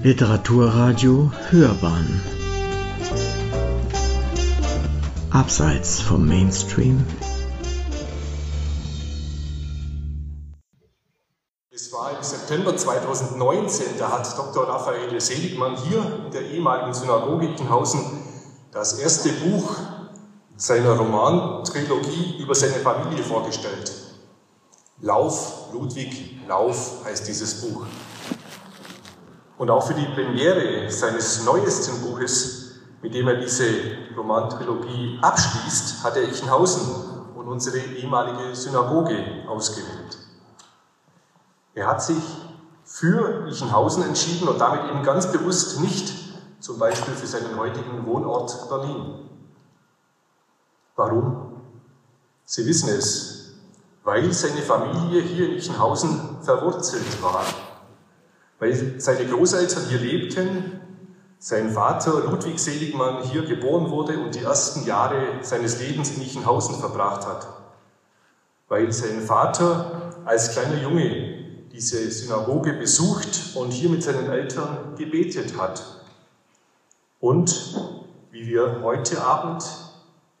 Literaturradio Hörbahn Abseits vom Mainstream Es war im September 2019, da hat Dr. Raphael Seligmann hier in der ehemaligen Synagoge Ichenhausen das erste Buch seiner Romantrilogie über seine Familie vorgestellt. Lauf, Ludwig, Lauf heißt dieses Buch. Und auch für die Premiere seines neuesten Buches, mit dem er diese Romantrilogie abschließt, hat er Ichenhausen und unsere ehemalige Synagoge ausgewählt. Er hat sich für Ichenhausen entschieden und damit eben ganz bewusst nicht zum Beispiel für seinen heutigen Wohnort Berlin. Warum? Sie wissen es, weil seine Familie hier in Ichenhausen verwurzelt war, weil seine Großeltern hier lebten, sein Vater Ludwig Seligmann hier geboren wurde und die ersten Jahre seines Lebens in Ichenhausen verbracht hat, weil sein Vater als kleiner Junge diese Synagoge besucht und hier mit seinen Eltern gebetet hat. Und wie wir heute Abend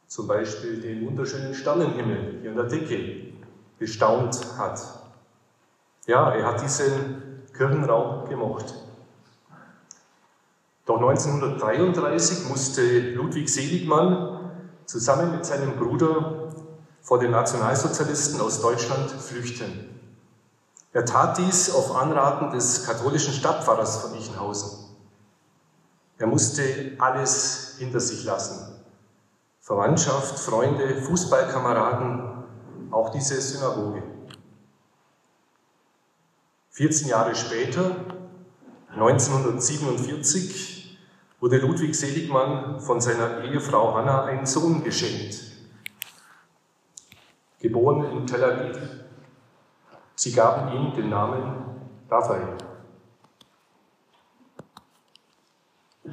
zum Beispiel den wunderschönen Sternenhimmel hier an der Decke bestaunt hat. Ja, er hat diesen Kirchenraum gemocht. Doch 1933 musste Ludwig Seligmann zusammen mit seinem Bruder vor den Nationalsozialisten aus Deutschland flüchten. Er tat dies auf Anraten des katholischen Stadtpfarrers von Ichenhausen. Er musste alles hinter sich lassen. Verwandtschaft, Freunde, Fußballkameraden, auch diese Synagoge. 14 Jahre später, 1947, wurde Ludwig Seligmann von seiner Ehefrau Hanna ein Sohn geschenkt. Geboren in Tel Aviv. Sie gaben ihm den Namen Raphael.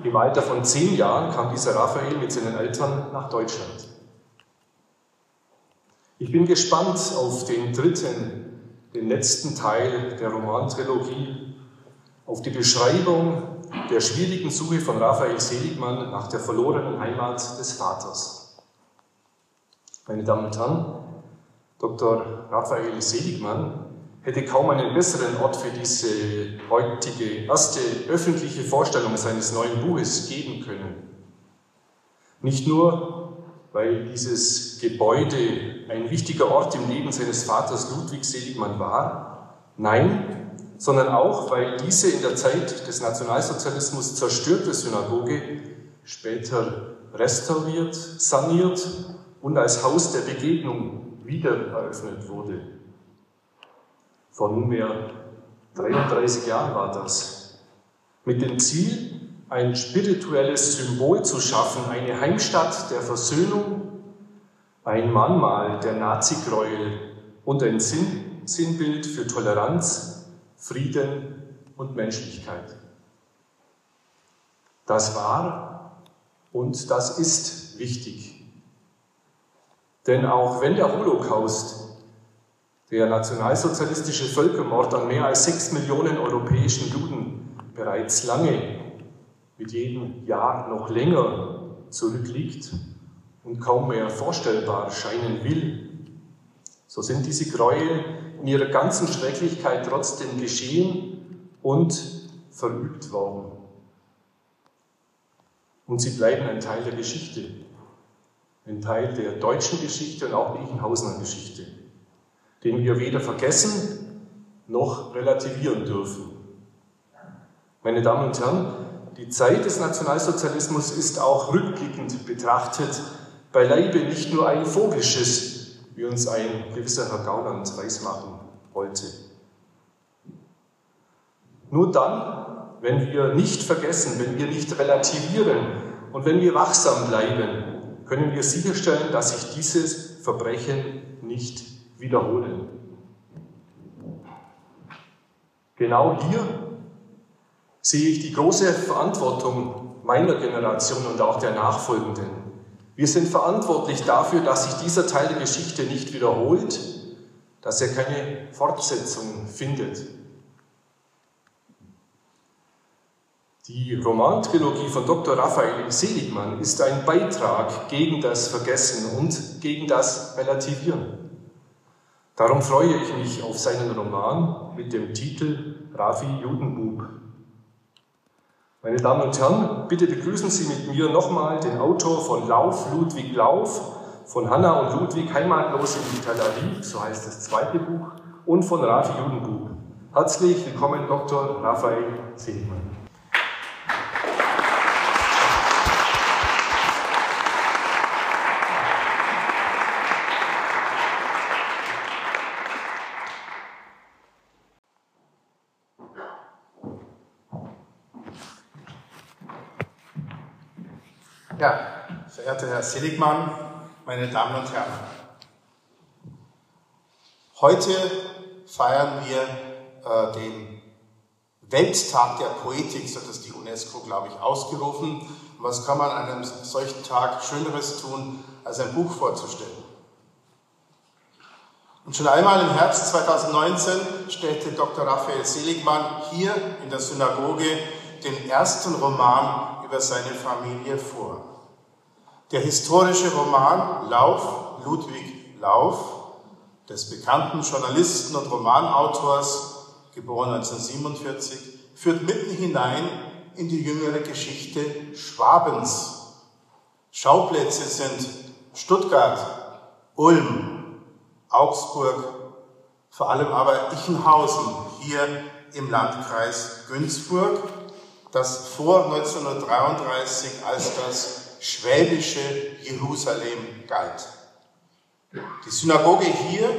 Im Alter von zehn Jahren kam dieser Raphael mit seinen Eltern nach Deutschland. Ich bin gespannt auf den dritten, den letzten Teil der Romantrilogie, auf die Beschreibung der schwierigen Suche von Raphael Seligmann nach der verlorenen Heimat des Vaters. Meine Damen und Herren, Dr. Raphael Seligmann hätte kaum einen besseren Ort für diese heutige erste öffentliche Vorstellung seines neuen Buches geben können. Nicht nur, weil dieses Gebäude ein wichtiger Ort im Leben seines Vaters Ludwig Seligmann war, nein, sondern auch, weil diese in der Zeit des Nationalsozialismus zerstörte Synagoge später restauriert, saniert und als Haus der Begegnung wieder eröffnet wurde. Vor nunmehr 33 Jahren war das. Mit dem Ziel, ein spirituelles Symbol zu schaffen, eine Heimstatt der Versöhnung, ein Mahnmal der Nazi-Gräuel und ein Sinn, Sinnbild für Toleranz, Frieden und Menschlichkeit. Das war und das ist wichtig. Denn auch wenn der Holocaust der nationalsozialistische Völkermord an mehr als sechs Millionen europäischen Juden bereits lange, mit jedem Jahr noch länger zurückliegt und kaum mehr vorstellbar scheinen will, so sind diese Gräuel in ihrer ganzen Schrecklichkeit trotzdem geschehen und verübt worden. Und sie bleiben ein Teil der Geschichte, ein Teil der deutschen Geschichte und auch der Ichenhausener Geschichte den wir weder vergessen noch relativieren dürfen. Meine Damen und Herren, die Zeit des Nationalsozialismus ist auch rückblickend betrachtet beileibe nicht nur ein vogisches, wie uns ein gewisser Herr Gauland weismachen wollte. Nur dann, wenn wir nicht vergessen, wenn wir nicht relativieren und wenn wir wachsam bleiben, können wir sicherstellen, dass sich dieses Verbrechen nicht wiederholen. Genau hier sehe ich die große Verantwortung meiner Generation und auch der Nachfolgenden. Wir sind verantwortlich dafür, dass sich dieser Teil der Geschichte nicht wiederholt, dass er keine Fortsetzung findet. Die Romantrilogie von Dr. Raphael Seligmann ist ein Beitrag gegen das Vergessen und gegen das Relativieren. Darum freue ich mich auf seinen Roman mit dem Titel Rafi Judenbub. Meine Damen und Herren, bitte begrüßen Sie mit mir nochmal den Autor von Lauf, Ludwig Lauf, von Hanna und Ludwig Heimatlos in Tel Aviv, so heißt das zweite Buch, und von Rafi Judenbub. Herzlich willkommen, Dr. Raphael Seligmann. Ja, verehrter Herr Seligmann, meine Damen und Herren. Heute feiern wir äh, den Welttag der Poetik, so hat es die UNESCO, glaube ich, ausgerufen. Und was kann man an einem solchen Tag Schöneres tun, als ein Buch vorzustellen? Und schon einmal im Herbst 2019 stellte Dr. Raphael Seligmann hier in der Synagoge den ersten Roman über seine Familie vor. Der historische Roman Lauf, Ludwig Lauf, des bekannten Journalisten und Romanautors, geboren 1947, führt mitten hinein in die jüngere Geschichte Schwabens. Schauplätze sind Stuttgart, Ulm, Augsburg, vor allem aber Ichenhausen, hier im Landkreis Günzburg das vor 1933 als das schwäbische Jerusalem galt. Die Synagoge hier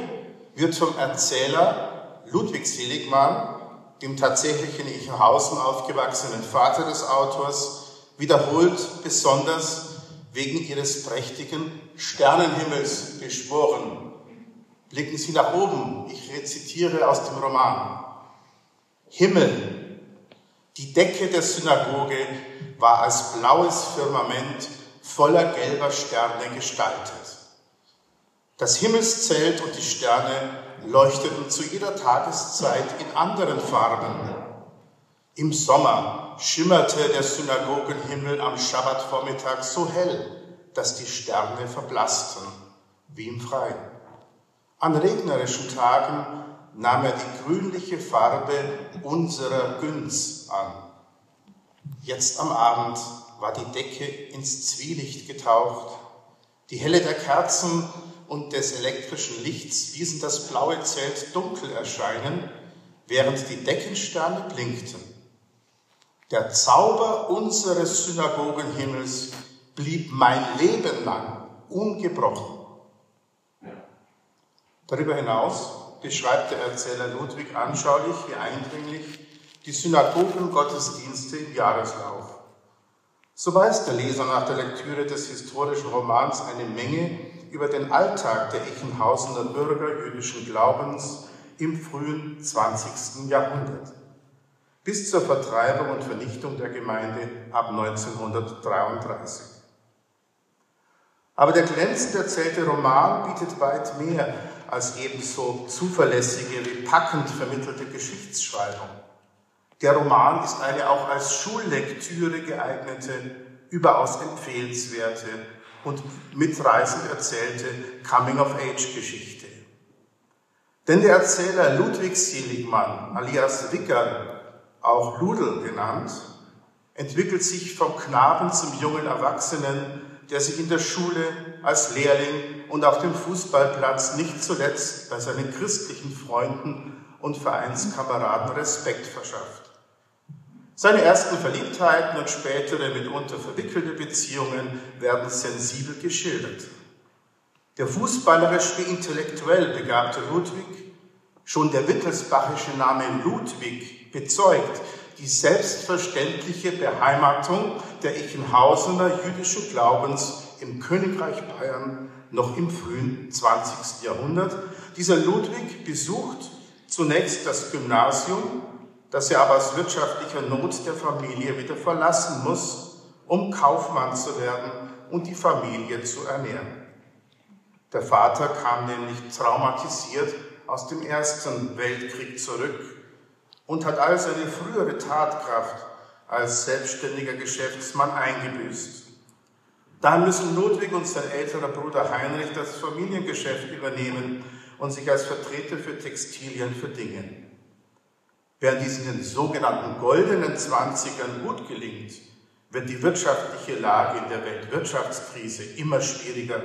wird vom Erzähler Ludwig Seligmann, dem tatsächlich in Ichenhausen aufgewachsenen Vater des Autors, wiederholt besonders wegen ihres prächtigen Sternenhimmels beschworen. Blicken Sie nach oben, ich rezitiere aus dem Roman. Himmel, die Decke der Synagoge war als blaues Firmament voller gelber Sterne gestaltet. Das Himmelszelt und die Sterne leuchteten zu jeder Tageszeit in anderen Farben. Im Sommer schimmerte der Synagogenhimmel am Schabbatvormittag so hell, dass die Sterne verblassten, wie im Freien. An regnerischen Tagen nahm er die grünliche Farbe unserer Günz an. Jetzt am Abend war die Decke ins Zwielicht getaucht. Die Helle der Kerzen und des elektrischen Lichts ließen das blaue Zelt dunkel erscheinen, während die Deckensterne blinkten. Der Zauber unseres Synagogenhimmels blieb mein Leben lang ungebrochen. Darüber hinaus beschreibt der Erzähler Ludwig anschaulich, wie eindringlich die Synagogengottesdienste im Jahreslauf. So weiß der Leser nach der Lektüre des historischen Romans eine Menge über den Alltag der Ichenhausener Bürger jüdischen Glaubens im frühen 20. Jahrhundert bis zur Vertreibung und Vernichtung der Gemeinde ab 1933. Aber der glänzend erzählte Roman bietet weit mehr als ebenso zuverlässige wie packend vermittelte Geschichtsschreibung. Der Roman ist eine auch als Schullektüre geeignete, überaus empfehlenswerte und mitreißend erzählte Coming-of-Age-Geschichte. Denn der Erzähler Ludwig Seligmann, alias Wicker, auch Ludel genannt, entwickelt sich vom Knaben zum jungen Erwachsenen, der sich in der Schule als Lehrling und auf dem Fußballplatz nicht zuletzt bei seinen christlichen Freunden und Vereinskameraden Respekt verschafft. Seine ersten Verliebtheiten und spätere mitunter verwickelte Beziehungen werden sensibel geschildert. Der fußballerisch wie intellektuell begabte Ludwig, schon der wittelsbachische Name Ludwig bezeugt die selbstverständliche Beheimatung der Ichenhausener jüdischen Glaubens im Königreich Bayern noch im frühen 20. Jahrhundert. Dieser Ludwig besucht zunächst das Gymnasium das er aber aus wirtschaftlicher Not der Familie wieder verlassen muss, um Kaufmann zu werden und die Familie zu ernähren. Der Vater kam nämlich traumatisiert aus dem Ersten Weltkrieg zurück und hat all seine frühere Tatkraft als selbstständiger Geschäftsmann eingebüßt. Dann müssen Ludwig und sein älterer Bruder Heinrich das Familiengeschäft übernehmen und sich als Vertreter für Textilien verdingen. Während dies in den sogenannten goldenen Zwanzigern gut gelingt, wird die wirtschaftliche Lage in der Weltwirtschaftskrise immer schwieriger,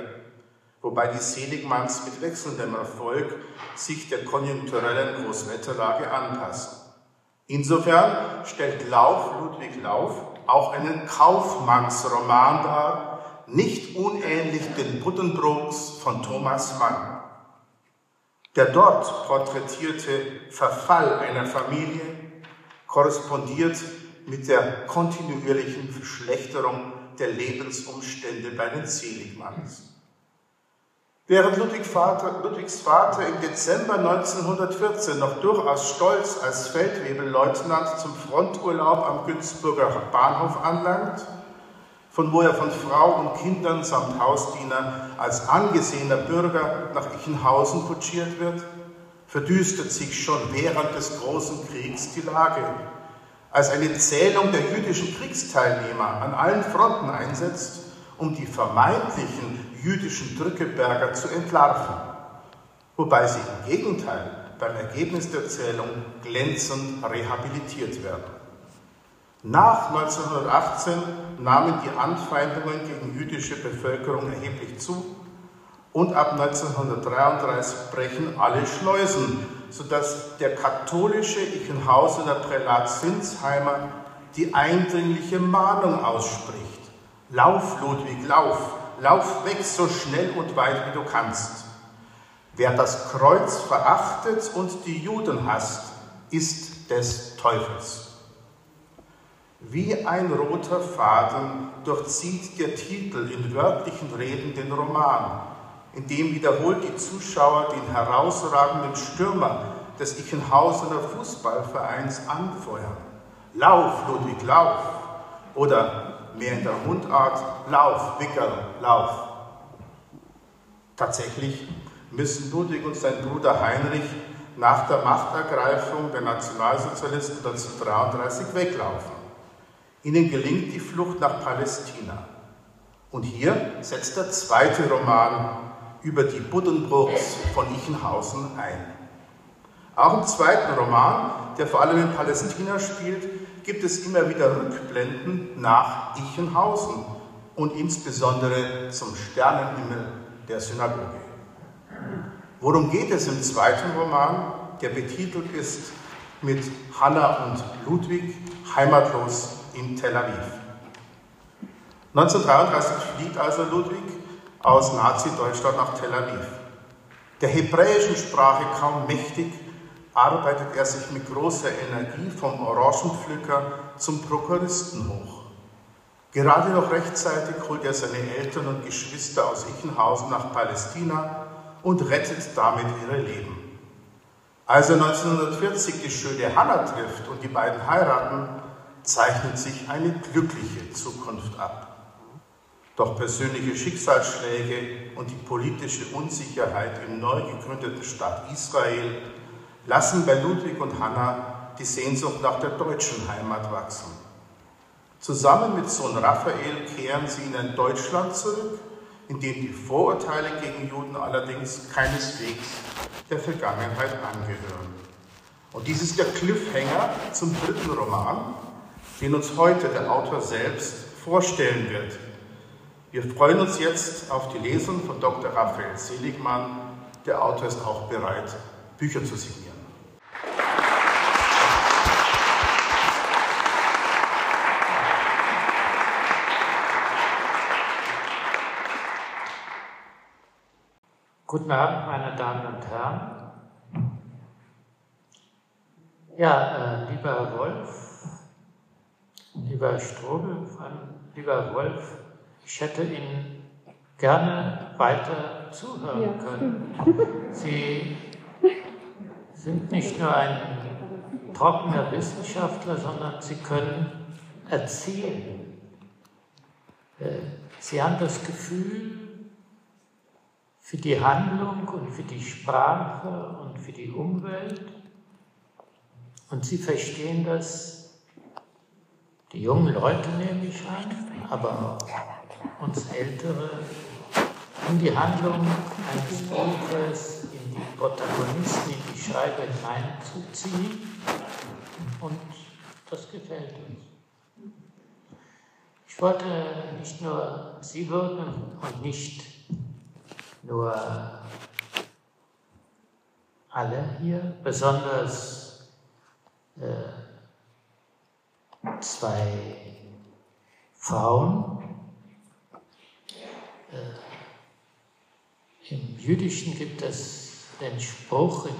wobei die Seligmanns mit wechselndem Erfolg sich der konjunkturellen Großwetterlage anpassen. Insofern stellt Lauf, Ludwig Lauf, auch einen Kaufmannsroman dar, nicht unähnlich den Buddenbrooks von Thomas Mann. Der dort porträtierte Verfall einer Familie korrespondiert mit der kontinuierlichen Verschlechterung der Lebensumstände bei den Seligmanns. Während Ludwig Vater, Ludwigs Vater im Dezember 1914 noch durchaus stolz als Feldwebelleutnant zum Fronturlaub am Günzburger Bahnhof anlangt, von wo er von Frau und Kindern samt Hausdiener als angesehener Bürger nach Ichenhausen kutschiert wird, verdüstert sich schon während des Großen Kriegs die Lage, als eine Zählung der jüdischen Kriegsteilnehmer an allen Fronten einsetzt, um die vermeintlichen jüdischen Drückeberger zu entlarven, wobei sie im Gegenteil beim Ergebnis der Zählung glänzend rehabilitiert werden. Nach 1918 nahmen die Anfeindungen gegen jüdische Bevölkerung erheblich zu und ab 1933 brechen alle Schleusen, sodass der katholische Ichenhausener Prälat Sinsheimer die eindringliche Mahnung ausspricht. Lauf, Ludwig, lauf, lauf weg so schnell und weit wie du kannst. Wer das Kreuz verachtet und die Juden hasst, ist des Teufels. Wie ein roter Faden durchzieht der Titel in wörtlichen Reden den Roman, in dem wiederholt die Zuschauer den herausragenden Stürmer des Ichenhausener Fußballvereins anfeuern. Lauf, Ludwig, lauf! Oder mehr in der Mundart, lauf, Wickerl, lauf! Tatsächlich müssen Ludwig und sein Bruder Heinrich nach der Machtergreifung der Nationalsozialisten 1933 weglaufen. Ihnen gelingt die Flucht nach Palästina. Und hier setzt der zweite Roman über die Buddenbrooks von Ichenhausen ein. Auch im zweiten Roman, der vor allem in Palästina spielt, gibt es immer wieder Rückblenden nach Ichenhausen und insbesondere zum Sternenhimmel der Synagoge. Worum geht es im zweiten Roman, der betitelt ist mit Hannah und Ludwig, heimatlos in Tel Aviv. 1933 flieht also Ludwig aus Nazi-Deutschland nach Tel Aviv. Der hebräischen Sprache kaum mächtig, arbeitet er sich mit großer Energie vom Orangenpflücker zum Prokuristen hoch. Gerade noch rechtzeitig holt er seine Eltern und Geschwister aus Ichenhausen nach Palästina und rettet damit ihre Leben. Als er 1940 die schöne Hannah trifft und die beiden heiraten, zeichnet sich eine glückliche Zukunft ab. Doch persönliche Schicksalsschläge und die politische Unsicherheit im neu gegründeten Staat Israel lassen bei Ludwig und Hannah die Sehnsucht nach der deutschen Heimat wachsen. Zusammen mit Sohn Raphael kehren sie in ein Deutschland zurück, in dem die Vorurteile gegen Juden allerdings keineswegs der Vergangenheit angehören. Und dies ist der Cliffhanger zum dritten Roman, den uns heute der Autor selbst vorstellen wird. Wir freuen uns jetzt auf die Lesung von Dr. Raphael Seligmann. Der Autor ist auch bereit, Bücher zu signieren. Guten Abend, meine Damen und Herren. Ja, äh, lieber Herr Wolf, Lieber Strobel, lieber Wolf, ich hätte Ihnen gerne weiter zuhören können. Sie sind nicht nur ein trockener Wissenschaftler, sondern Sie können erzählen. Äh, Sie haben das Gefühl für die Handlung und für die Sprache und für die Umwelt und Sie verstehen das die jungen Leute nehme ich an, aber auch uns Ältere in die Handlung eines Buches, in die Protagonisten, in die Schreiber hineinzuziehen. Und das gefällt uns. Ich wollte nicht nur Sie würden und nicht nur alle hier, besonders äh, zwei Frauen. Äh, Im Jüdischen gibt es den Spruch im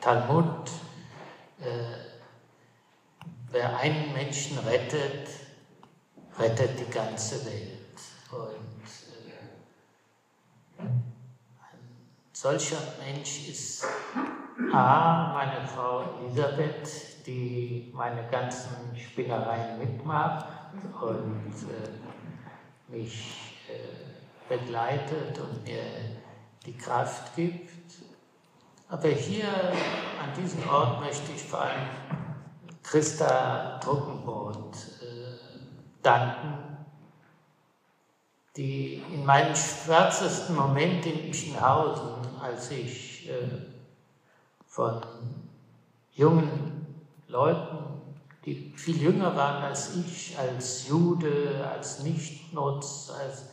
Talmud, äh, wer einen Menschen rettet, rettet die ganze Welt. Und äh, ein solcher Mensch ist A, meine Frau Elisabeth, die meine ganzen Spinnereien mitmacht und äh, mich äh, begleitet und mir die Kraft gibt. Aber hier an diesem Ort möchte ich vor allem Christa Druckenbrot äh, danken, die in meinen schwärzesten Momenten in Ischenhausen, als ich äh, von jungen Leuten, die viel jünger waren als ich, als Jude, als Nichtnutz, als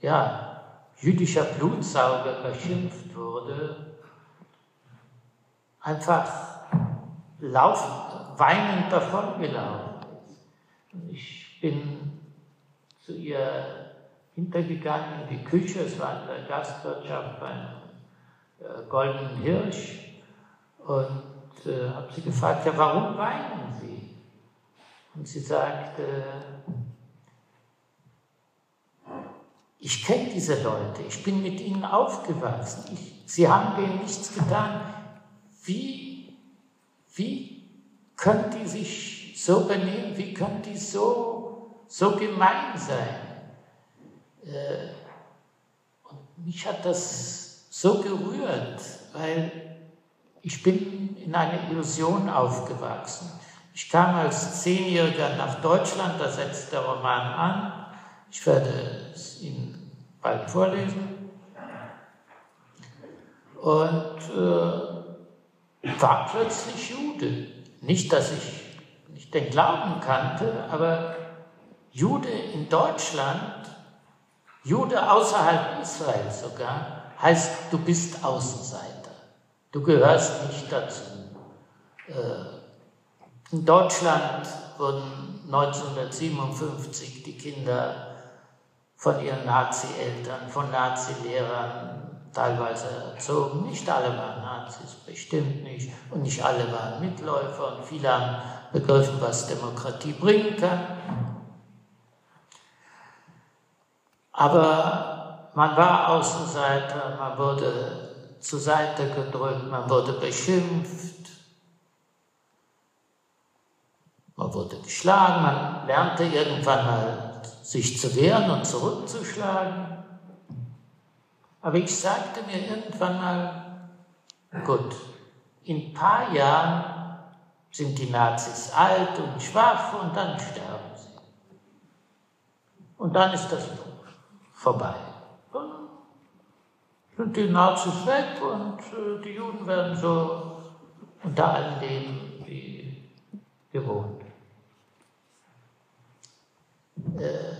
ja, jüdischer Blutsauger beschimpft wurde, einfach laufen, weinend davongelaufen ist. Ich bin zu ihr hintergegangen in die Küche, es war in der Gastwirtschaft beim Goldenen Hirsch und äh, habe sie gefragt, ja, warum weinen Sie? Und sie sagte, ich kenne diese Leute, ich bin mit ihnen aufgewachsen, ich, sie haben denen nichts getan. Wie wie können die sich so benehmen? Wie können die so, so gemein sein? Äh, und mich hat das so gerührt, weil ich bin in einer Illusion aufgewachsen. Ich kam als Zehnjähriger nach Deutschland, da setzt der Roman an. Ich werde es Ihnen bald vorlesen. Und äh, war plötzlich Jude. Nicht, dass ich nicht den Glauben kannte, aber Jude in Deutschland, Jude außerhalb Israels sogar, heißt, du bist Außenseiter. Du gehörst nicht dazu. Äh, in Deutschland wurden 1957 die Kinder von ihren Nazi-Eltern, von Nazi-Lehrern teilweise erzogen. Nicht alle waren Nazis, bestimmt nicht. Und nicht alle waren Mitläufer und viele haben begriffen, was Demokratie bringen kann. Aber man war Außenseiter, man wurde zur Seite gedrückt, man wurde beschimpft, man wurde geschlagen, man lernte irgendwann mal sich zu wehren und zurückzuschlagen. Aber ich sagte mir irgendwann mal, gut, in ein paar Jahren sind die Nazis alt und schwach und dann sterben sie. Und dann ist das vorbei. Sind die Nazis weg und äh, die Juden werden so unter allen leben wie gewohnt. Äh,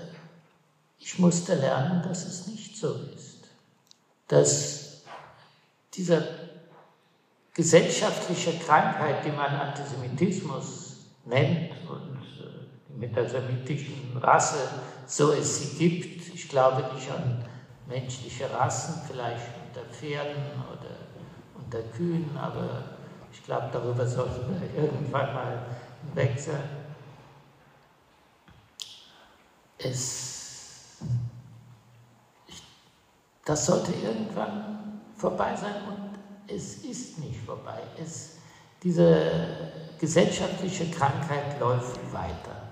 ich musste lernen, dass es nicht so ist dass dieser gesellschaftliche Krankheit, die man Antisemitismus nennt und äh, die metasemitischen Rasse, so es sie gibt, ich glaube nicht an menschliche Rassen, vielleicht unter Pferden oder unter Kühen, aber ich glaube, darüber sollten wir irgendwann mal weg sein. Es Das sollte irgendwann vorbei sein und es ist nicht vorbei. Es, diese gesellschaftliche Krankheit läuft weiter.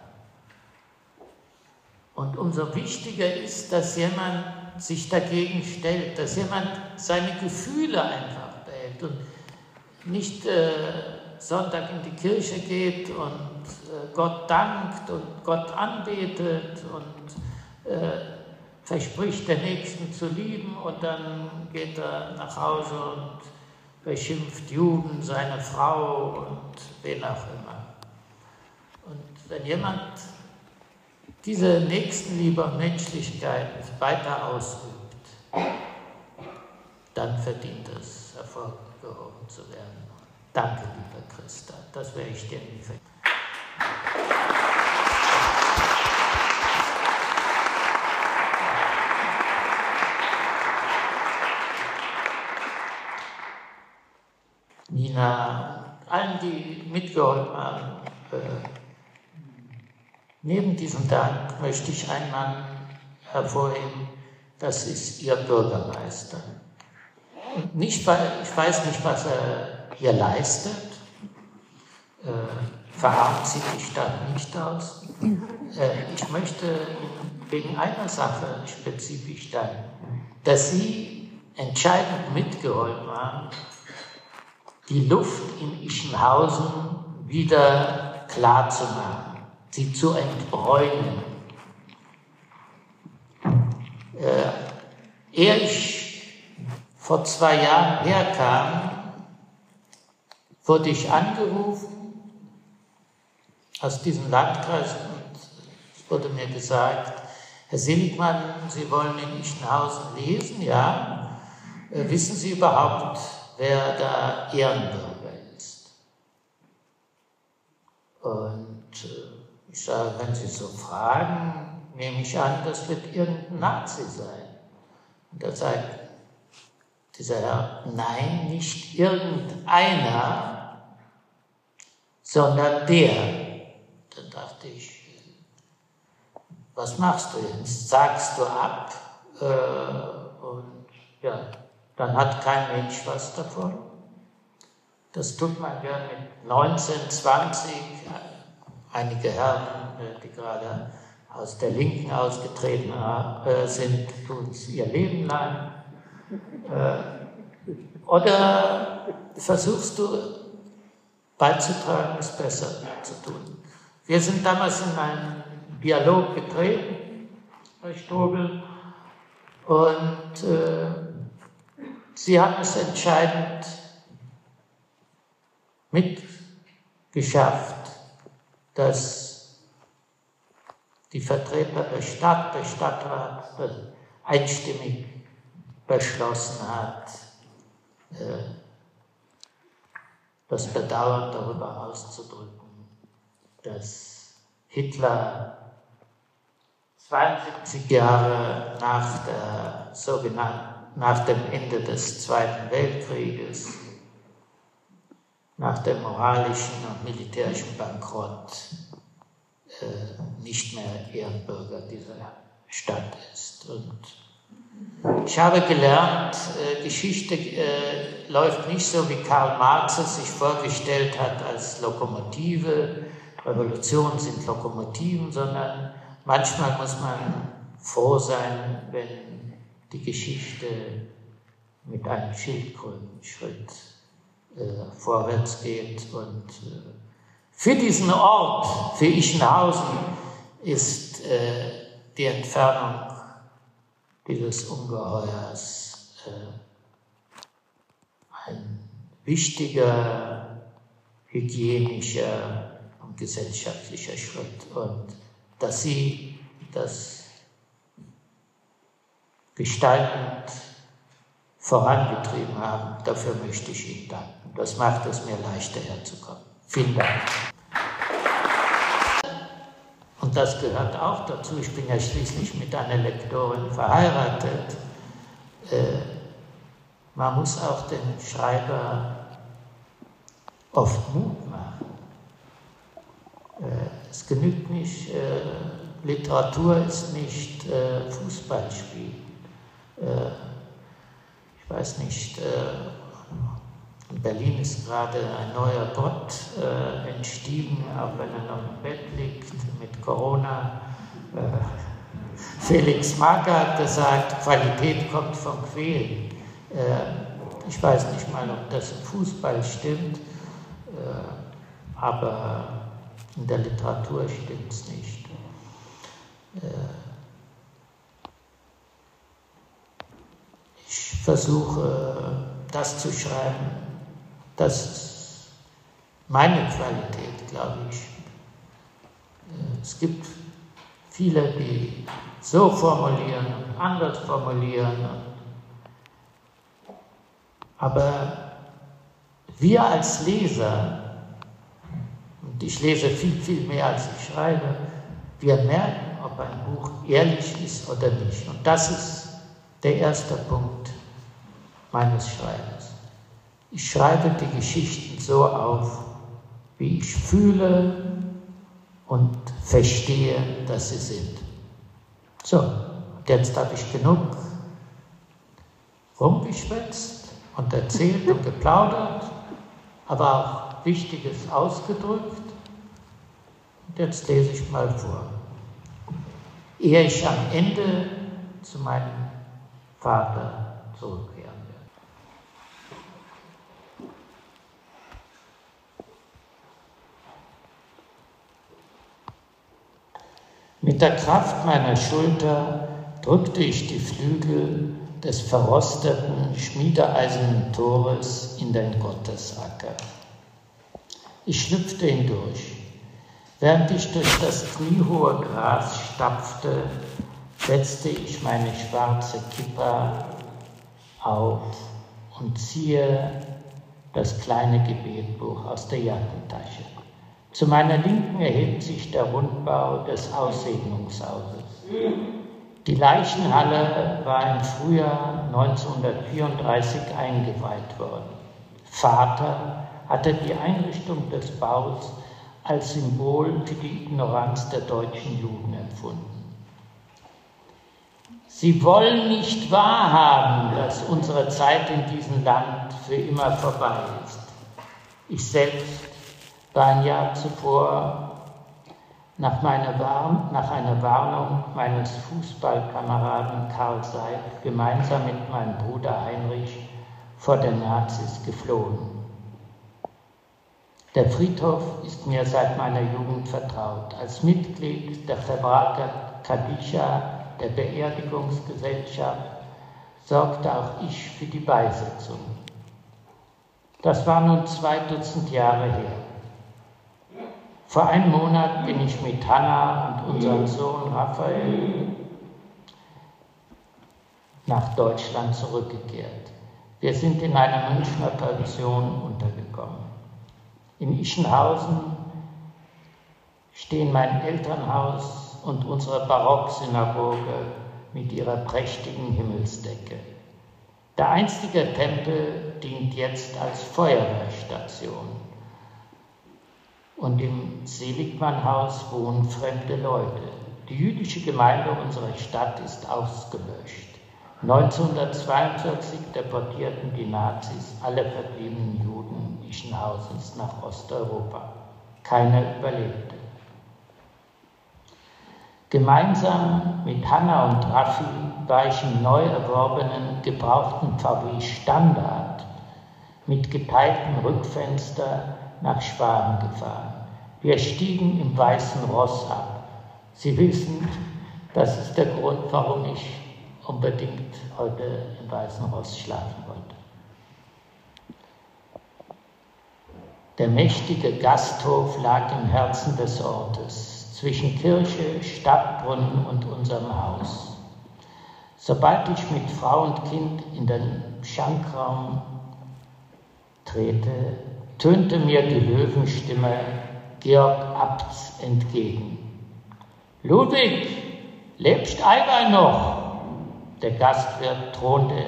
Und umso wichtiger ist, dass jemand sich dagegen stellt, dass jemand seine Gefühle einfach behält und nicht äh, Sonntag in die Kirche geht und äh, Gott dankt und Gott anbetet und äh, verspricht, den Nächsten zu lieben und dann geht er nach Hause und beschimpft Juden, seine Frau und wen auch immer. Und wenn jemand diese Nächstenliebe und Menschlichkeit weiter ausübt, dann verdient es, hervorgehoben zu werden. Danke, lieber Christa, das wäre ich dir nie vergessen. Nina, allen, die mitgeholfen haben, äh, Neben diesem Dank möchte ich einen Mann hervorheben, das ist Ihr Bürgermeister. Und nicht, ich weiß nicht, was er hier leistet, äh, verarmt sie die Stadt nicht aus. Äh, ich möchte wegen einer Sache spezifisch danken, dass Sie entscheidend mitgeholfen haben, die Luft in Ischenhausen wieder klar zu machen sie zu entbräunen. Äh, ehe ich vor zwei Jahren herkam, wurde ich angerufen aus diesem Landkreis und es wurde mir gesagt, Herr Seligmann, Sie wollen in Ischenhausen lesen? Ja. Äh, wissen Sie überhaupt, wer da Ehrenbürger ist? Und äh, wenn Sie so fragen, nehme ich an, das wird irgendein Nazi sein. Und da sagt dieser Herr, nein, nicht irgendeiner, sondern der. Dann dachte ich, was machst du jetzt? Sagst du ab? Äh, und ja, dann hat kein Mensch was davon. Das tut man ja mit 19, 20, einige Herren, äh, die gerade aus der Linken ausgetreten äh, sind, tun es ihr Leben lang. Äh, oder versuchst du beizutragen, es besser zu tun. Wir sind damals in einen Dialog getreten, Herr Strobel, und äh, Sie haben es entscheidend mitgeschafft, dass die Vertreter der Stadt, der Stadtrat, einstimmig beschlossen hat, äh, das Bedauern darüber auszudrücken, dass Hitler 72 Jahre nach, der sogenannten, nach dem Ende des Zweiten Weltkrieges nach dem moralischen und militärischen Bankrott äh, nicht mehr Ehrenbürger dieser Stadt ist. Und ich habe gelernt, äh, Geschichte äh, läuft nicht so, wie Karl Marx es sich vorgestellt hat als Lokomotive. Revolutionen sind Lokomotiven, sondern manchmal muss man froh sein, wenn die Geschichte mit einem Schildkrötenschritt vorwärts geht. Und äh, für diesen Ort, für Ischenhausen, ist äh, die Entfernung dieses Ungeheuers ein wichtiger hygienischer und gesellschaftlicher Schritt. Und dass Sie das gestaltend vorangetrieben haben, dafür möchte ich Ihnen danken. Das macht es mir leichter herzukommen. Vielen Dank. Und das gehört auch dazu. Ich bin ja schließlich mit einer Lektorin verheiratet. Äh, man muss auch den Schreiber oft Mut machen. Äh, es genügt nicht, äh, Literatur ist nicht Fußballspiel. Ich weiß nicht, in Berlin ist gerade ein neuer Gott äh, entstiegen, auch wenn er noch im Bett liegt mit Corona. Äh, Felix Magath hat gesagt, Qualität kommt vom Quälen. Äh, ich weiß nicht mal, ob das im Fußball stimmt. Äh, aber in der Literatur stimmt es nicht. Äh, ich versuche das zu schreiben, das meine Qualität, glaube ich. Äh, es gibt viele, die so formulieren und anders formulieren. Aber wir als Leser, und ich lese viel, viel mehr als ich schreibe, wir merken, ob ein Buch ehrlich ist oder nicht. Und das ist der erste Punkt meines Schreibens. Ich schreibe die Geschichten so auf, wie ich fühle und verstehe, dass sie sind. So, jetzt habe ich genug rumgeschwätzt und erzählt und geplaudert, aber auch Wichtiges ausgedrückt. Und jetzt lese ich mal vor. Ehe ich am Ende zu meinem Vater zurückkehre. Mit der Kraft meiner Schulter drückte ich die Flügel des verrosteten, schmiedeeisernen Tores in den Gottesacker. Ich schlüpfte hindurch. Während ich durch das kniehohe Gras stapfte, setzte ich meine schwarze Kippa auf und ziehe das kleine Gebetbuch aus der Jackentasche. Zu meiner Linken erhebt sich der Rundbau des Aussegnungshauses. Die Leichenhalle war im Frühjahr 1934 eingeweiht worden. Vater hatte die Einrichtung des Baus als Symbol für die Ignoranz der deutschen Juden empfunden. Sie wollen nicht wahrhaben, dass unsere Zeit in diesem Land für immer vorbei ist. Ich selbst war ein Jahr zuvor nach, Warn nach einer Warnung meines Fußballkameraden Karl Seid gemeinsam mit meinem Bruder Heinrich vor den Nazis geflohen. Der Friedhof ist mir seit meiner Jugend vertraut. Als Mitglied der Verbrater Kadisha, der Beerdigungsgesellschaft, sorgte auch ich für die Beisetzung. Das war nun zwei Dutzend Jahre her. Vor einem Monat bin ich mit Hanna und unserem Sohn Raphael nach Deutschland zurückgekehrt. Wir sind in einer Münchner Pension untergekommen. In Ischenhausen stehen mein Elternhaus und unsere Barocksynagoge mit ihrer prächtigen Himmelsdecke. Der einstige Tempel dient jetzt als Feuerwehrstation und im Seligmannhaus wohnen fremde Leute. Die jüdische Gemeinde unserer Stadt ist ausgelöscht. 1942 deportierten die Nazis alle verbliebenen Juden Ischenhausens nach Osteuropa. Keiner überlebte. Gemeinsam mit Hanna und Raffi war ich im neu erworbenen gebrauchten VW Standard mit geteiltem Rückfenster nach Schwaben gefahren. Wir stiegen im Weißen Ross ab. Sie wissen, das ist der Grund, warum ich unbedingt heute im Weißen Ross schlafen wollte. Der mächtige Gasthof lag im Herzen des Ortes, zwischen Kirche, Stadtbrunnen und unserem Haus. Sobald ich mit Frau und Kind in den Schankraum trete, tönte mir die Löwenstimme Georg Abts entgegen. Ludwig, lebst Eiweiß noch? Der Gastwirt thronte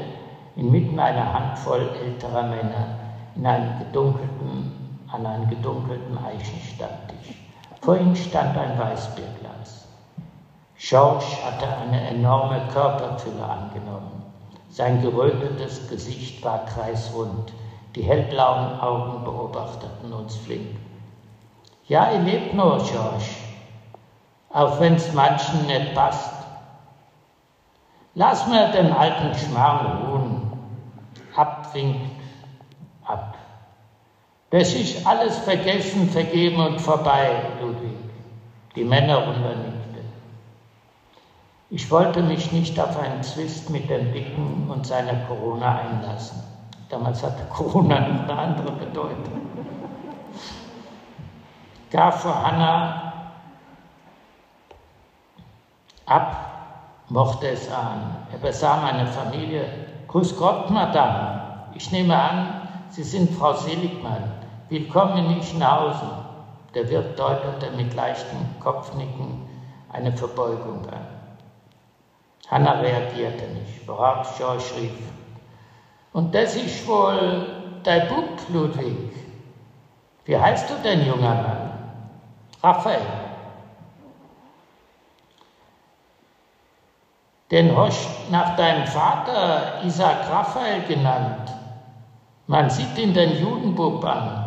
inmitten einer Handvoll älterer Männer in einem gedunkelten, an einem gedunkelten Eichenstammtisch. Vor ihm stand ein Weißbierglas. Schorsch hatte eine enorme Körperfülle angenommen. Sein gerötetes Gesicht war kreisrund. Die hellblauen Augen beobachteten uns flink. Ja, ihr lebt nur, George, auch wenn es manchen nicht passt. Lass mir den alten Schmarrn ruhen. Ab winkt ab. Das ist alles vergessen, vergeben und vorbei, Ludwig. Die Männer unternichte. Ich wollte mich nicht auf einen Zwist mit dem Dicken und seiner Corona einlassen. Damals hatte Corona eine andere Bedeutung. Gar vor Hanna ab, mochte es an. Er besah meine Familie. Grüß Gott, Madame. Ich nehme an, Sie sind Frau Seligmann. Willkommen in Ichenhausen. Der Wirt deutete mit leichtem Kopfnicken eine Verbeugung an. Hanna reagierte nicht, worauf George rief. Und das ist wohl dein Bub, Ludwig. Wie heißt du denn, junger Mann? Raphael. Den hast nach deinem Vater Isaac Raphael genannt. Man sieht ihn den Judenbub an.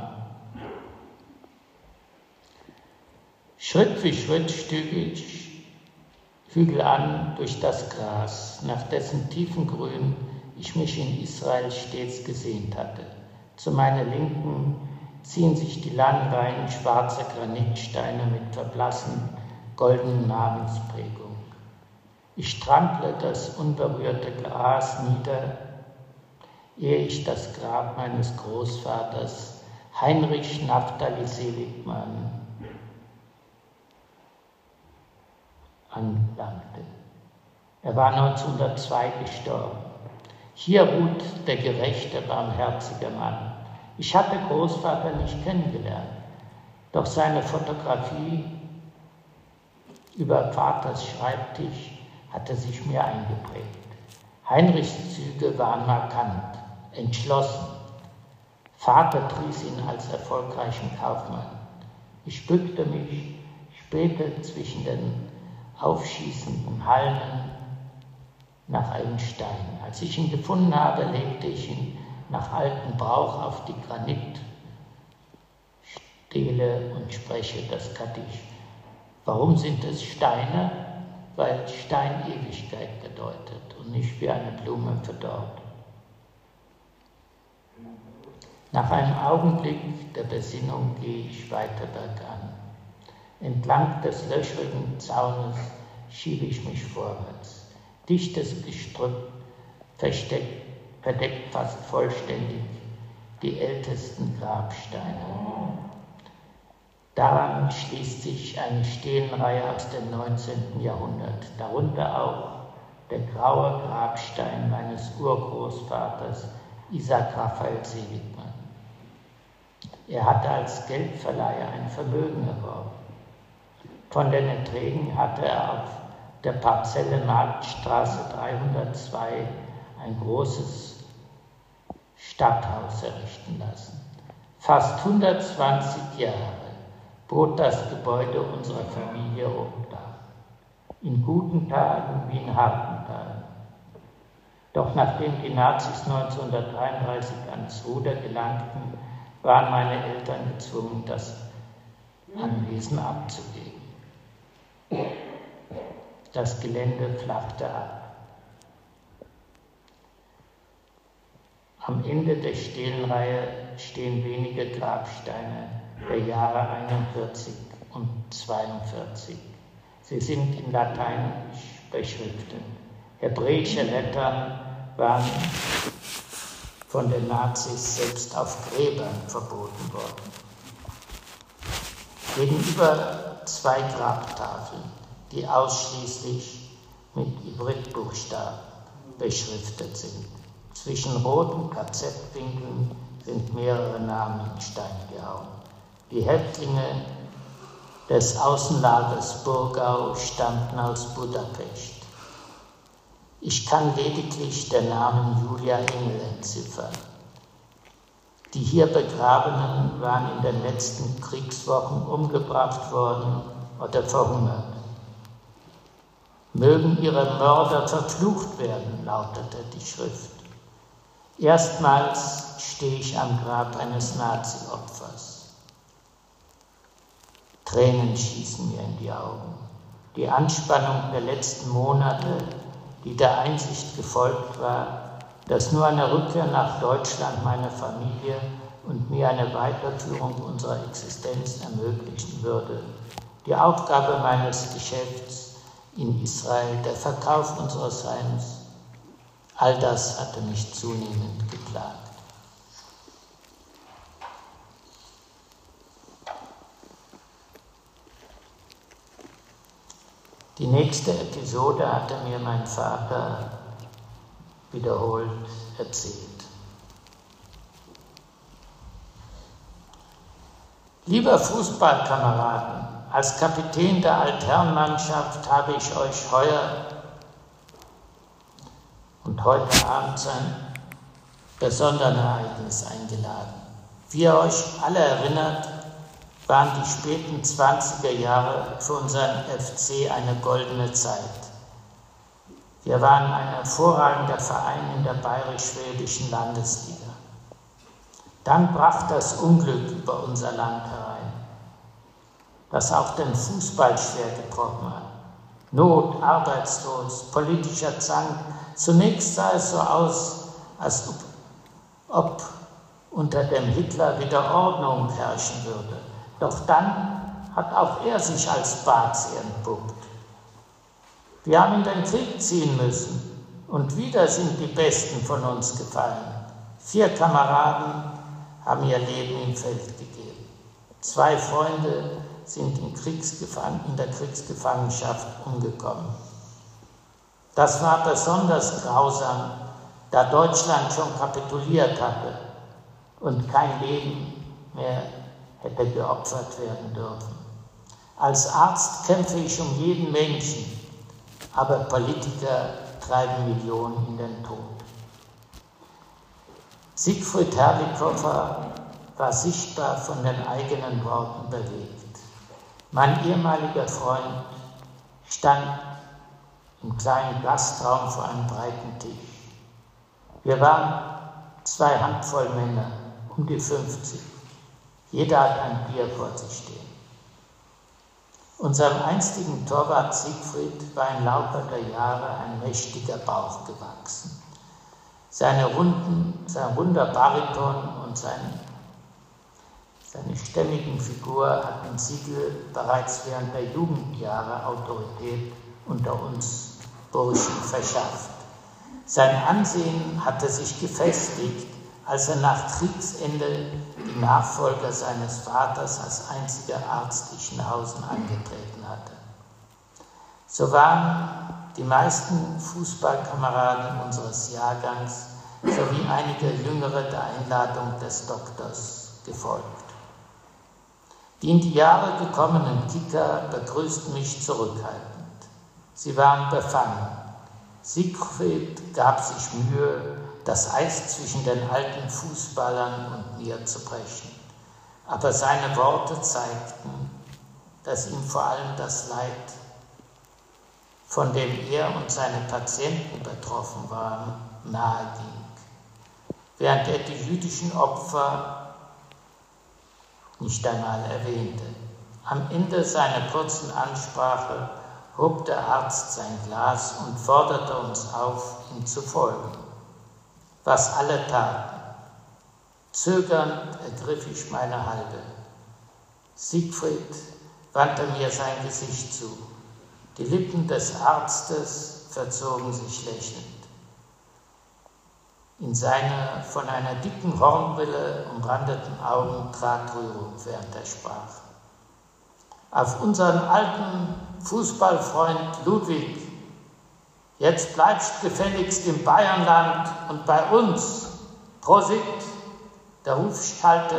Schritt für Schritt ich Hügel an durch das Gras, nach dessen tiefen Grün ich mich in Israel stets gesehnt hatte. Zu meiner Linken ziehen sich die langen Reihen schwarzer Granitsteine mit verblassen goldenen Namensprägung. Ich trample das unberührte Gras nieder ehe ich das Grab meines Großvaters Heinrich Naphtali Seligmann anlangte. Er war 1902 gestorben. Hier ruht der gerechte, barmherzige Mann. Ich hatte Großvater nicht kennengelernt, doch seine Fotografie über Vaters Schreibtisch hatte sich mir eingeprägt. Heinrichs Züge waren markant entschlossen. Vater pries ihn als erfolgreichen Kaufmann. Ich bückte mich, später zwischen den aufschießenden Halmen nach einem Stein. Als ich ihn gefunden habe, legte ich ihn nach altem Brauch auf die Granitstele und spreche das Kaddisch. Warum sind es Steine? Weil Stein Ewigkeit bedeutet und nicht wie eine Blume verdorrt. Nach einem Augenblick der Besinnung gehe ich weiter bergan. Entlang des löchrigen Zaunes schiebe ich mich vorwärts. Dichtes Gestrüpp versteckt, verdeckt fast vollständig die ältesten Grabsteine. Daran schließt sich eine Stehenreihe aus dem 19. Jahrhundert, darunter auch der graue Grabstein meines Urgroßvaters Isaac Raphael Seligmann. Er hatte als Geldverleiher ein Vermögen erworben. Von den Erträgen hatte er auf der Parzelle Marktstraße 302 ein großes Stadthaus errichten lassen. Fast 120 Jahre bot das Gebäude unserer Familie Obdach. In guten Tagen wie in harten Tagen. Doch nachdem die Nazis 1933 ans Ruder gelangten, waren meine Eltern gezwungen, das Anwesen abzugeben. Das Gelände flachte ab. Am Ende der Stelenreihe stehen wenige Grabsteine der Jahre 41 und 42. Sie sind in Lateinisch beschriftet. Hebräische Lettern waren von den Nazis selbst auf Gräbern verboten worden. Gegenüber zwei Grabtafeln, die ausschließlich mit Ibrit-Buchstaben beschriftet sind. Zwischen roten KZ-Winkeln sind mehrere Namen in Stein gehauen. Die Häftlinge des Außenlagers Burgau stammten aus Budapest. Ich kann lediglich den Namen Julia Engel entziffern. Die hier Begrabenen waren in den letzten Kriegswochen umgebracht worden oder verhungert. Mögen ihre Mörder verflucht werden, lautete die Schrift. Erstmals stehe ich am Grab eines Nazi-Opfers. Tränen schießen mir in die Augen. Die Anspannung der letzten Monate die der Einsicht gefolgt war, dass nur eine Rückkehr nach Deutschland meine Familie und mir eine Weiterführung unserer Existenz ermöglichen würde. Die Aufgabe meines Geschäfts in Israel, der Verkauf unseres Heims, all das hatte mich zunehmend geplagt. Die nächste Episode hatte mir mein Vater wiederholt erzählt. Lieber Fußballkameraden, als Kapitän der Altherrenmannschaft habe ich euch heuer und heute Abend ein besonderes Ereignis eingeladen. Wie ihr euch alle erinnert, waren die späten 20er Jahre für unseren FC eine goldene Zeit. Wir waren ein hervorragender Verein in der bayerisch-schwäbischen Landesliga. Dann brach das Unglück über unser Land herein, das auch den Fußball schwer getroffen hat. Not, Arbeitslos, politischer Zank. Zunächst sah es so aus, als ob, ob unter dem Hitler wieder Ordnung herrschen würde. Doch dann hat auch er sich als Bazi entpuppt. Wir haben in den Krieg ziehen müssen und wieder sind die Besten von uns gefallen. Vier Kameraden haben ihr Leben im Feld gegeben. Zwei Freunde sind in, in der Kriegsgefangenschaft umgekommen. Das war besonders grausam, da Deutschland schon kapituliert hatte und kein Leben mehr hätte geopfert werden dürfen. Als Arzt kämpfe ich um jeden Menschen, aber Politiker treiben Millionen in den Tod. Siegfried Herrlichhofer war sichtbar von den eigenen Worten bewegt. Mein ehemaliger Freund stand im kleinen Gastraum vor einem breiten Tisch. Wir waren zwei Handvoll Männer, um die 50. Jeder hat ein Bier vor sich stehen. Unserem einstigen Torwart Siegfried war im Laufe der Jahre ein mächtiger Bauch gewachsen. Seine runden, sein runder Bariton und sein, seine stämmigen Figur hatten Siegel bereits während der Jugendjahre Autorität unter uns Burschen verschafft. Sein Ansehen hatte sich gefestigt, als er nach Kriegsende die Nachfolger seines Vaters als einziger Arzt Ichenhausen angetreten hatte. So waren die meisten Fußballkameraden unseres Jahrgangs sowie einige Jüngere der Einladung des Doktors gefolgt. Die in die Jahre gekommenen Kicker begrüßten mich zurückhaltend. Sie waren befangen. Siegfried gab sich Mühe, das Eis zwischen den alten Fußballern und mir zu brechen. Aber seine Worte zeigten, dass ihm vor allem das Leid von dem er und seine Patienten betroffen waren, nahe ging, während er die jüdischen Opfer nicht einmal erwähnte. Am Ende seiner kurzen Ansprache hob der Arzt sein Glas und forderte uns auf, ihm zu folgen, was alle taten. Zögernd ergriff ich meine Halbe. Siegfried wandte mir sein Gesicht zu. Die Lippen des Arztes verzogen sich lächelnd. In seine von einer dicken Hornbrille umrandeten Augen trat Rührung, während er sprach. Auf unseren alten Fußballfreund Ludwig, jetzt bleibst gefälligst im Bayernland und bei uns. Prosit! Der Ruf schallte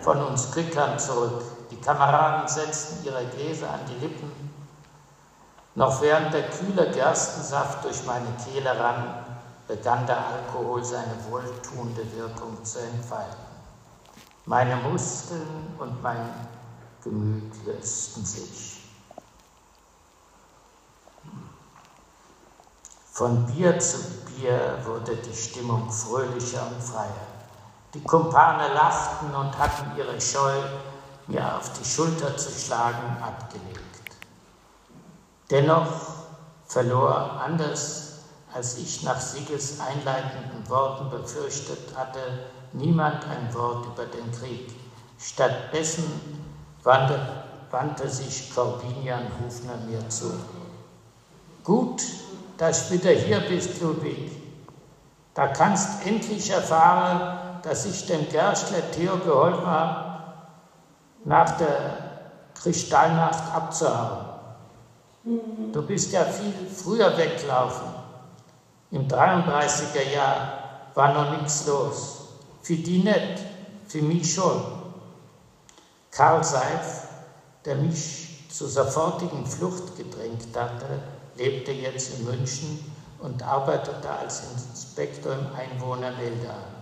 von uns Quickern zurück. Die Kameraden setzten ihre Gläser an die Lippen noch während der kühle Gerstensaft durch meine Kehle rann, begann der Alkohol seine wohltuende Wirkung zu entfalten. Meine Muskeln und mein Gemüt lösten sich. Von Bier zu Bier wurde die Stimmung fröhlicher und freier. Die Kumpane lachten und hatten ihre Scheu, mir auf die Schulter zu schlagen, abgelegt. Dennoch verlor, anders als ich nach Sieges einleitenden Worten befürchtet hatte, niemand ein Wort über den Krieg. Stattdessen wandte, wandte sich Corbinian Hufner mir zu. Gut, dass du wieder hier bist, Ludwig. Da kannst endlich erfahren, dass ich dem Gerstler Theo geholfen habe, nach der Kristallnacht abzuhauen. Du bist ja viel früher weggelaufen. Im 33er Jahr war noch nichts los. Für die nicht, für mich schon. Karl Seif, der mich zur sofortigen Flucht gedrängt hatte, lebte jetzt in München und arbeitete als Inspektor im Einwohnermeldeamt.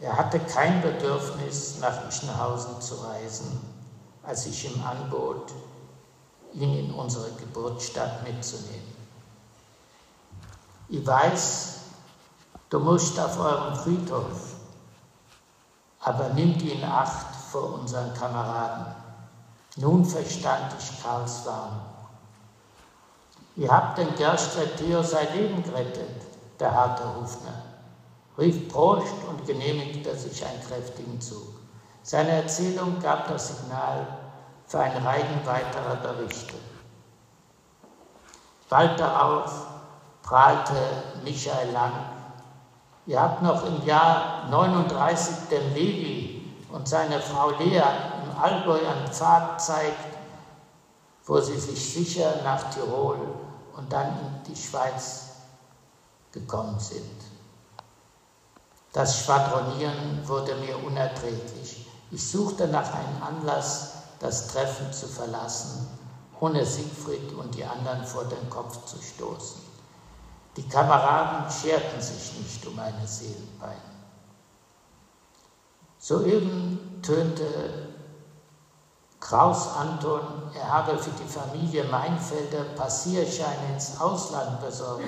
Er hatte kein Bedürfnis, nach Ischenhausen zu reisen, als ich ihm anbot, ihn in unsere Geburtsstadt mitzunehmen. Ich weiß, du musst auf eurem Friedhof, aber nimm die in Acht vor unseren Kameraden. Nun verstand ich Karls Warnung. Ihr habt den Gerstler Theo sein Leben gerettet, der harte Hufner, rief Prost und genehmigte sich einen kräftigen Zug. Seine Erzählung gab das Signal für einen Reigen weiterer Berichte. Bald darauf prahlte Michael Lang. Ihr habt noch im Jahr 39 dem Levi und seine Frau Lea im Allgäu einen Pfad zeigt, wo sie sich sicher nach Tirol und dann in die Schweiz gekommen sind. Das Schwadronieren wurde mir unerträglich. Ich suchte nach einem Anlass, das Treffen zu verlassen, ohne Siegfried und die anderen vor den Kopf zu stoßen. Die Kameraden scherten sich nicht um meine Seelenpein. Soeben tönte Kraus Anton, er habe für die Familie Meinfelder Passierscheine ins Ausland besorgt.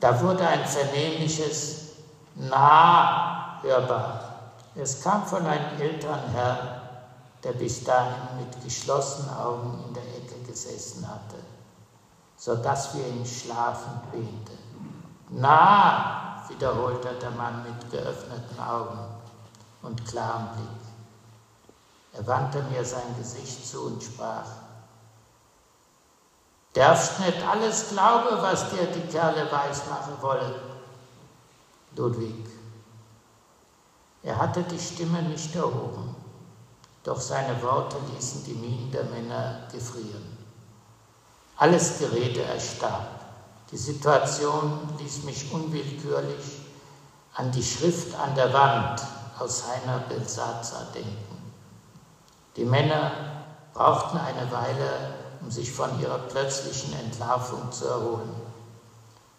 Da wurde ein vernehmliches Na hörbar. Es kam von einem älteren Herrn, der bis dahin mit geschlossenen Augen in der Ecke gesessen hatte, so dass wir ihn schlafend behnte. Na, wiederholte der Mann mit geöffneten Augen und klarem Blick. Er wandte mir sein Gesicht zu und sprach, Darfst nicht alles glauben, was dir die Kerle weismachen wollen, Ludwig. Er hatte die Stimme nicht erhoben, doch seine Worte ließen die Mienen der Männer gefrieren. Alles Gerede erstarb. Die Situation ließ mich unwillkürlich an die Schrift an der Wand aus Heiner Belsazar denken. Die Männer brauchten eine Weile, um sich von ihrer plötzlichen Entlarvung zu erholen.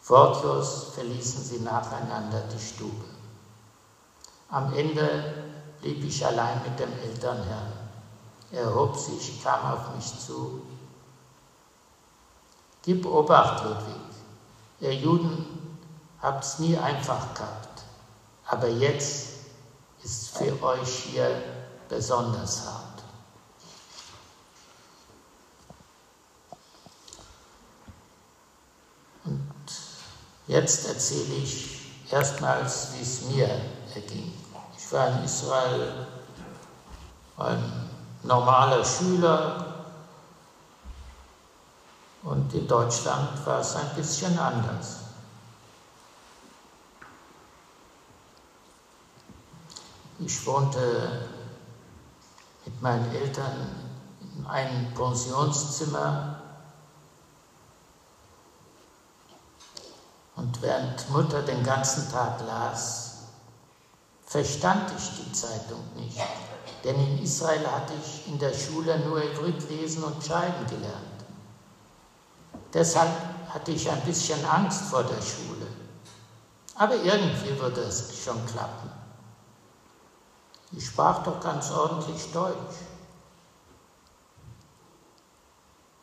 Wortlos verließen sie nacheinander die Stube. Am Ende blieb ich allein mit dem Elternherrn. Er erhob sich, kam auf mich zu. Gib Obacht, Ludwig. Ihr Juden habt's nie einfach gehabt, aber jetzt ist für euch hier besonders hart. Jetzt erzähle ich erstmals, wie es mir erging. Ich war in Israel ein normaler Schüler und in Deutschland war es ein bisschen anders. Ich wohnte mit meinen Eltern in einem Pensionszimmer Und während Mutter den ganzen Tag las, verstand ich die Zeitung nicht. Denn in Israel hatte ich in der Schule nur Ivrit lesen und schreiben gelernt. Deshalb hatte ich ein bisschen Angst vor der Schule. Aber irgendwie würde es schon klappen. Ich sprach doch ganz ordentlich Deutsch.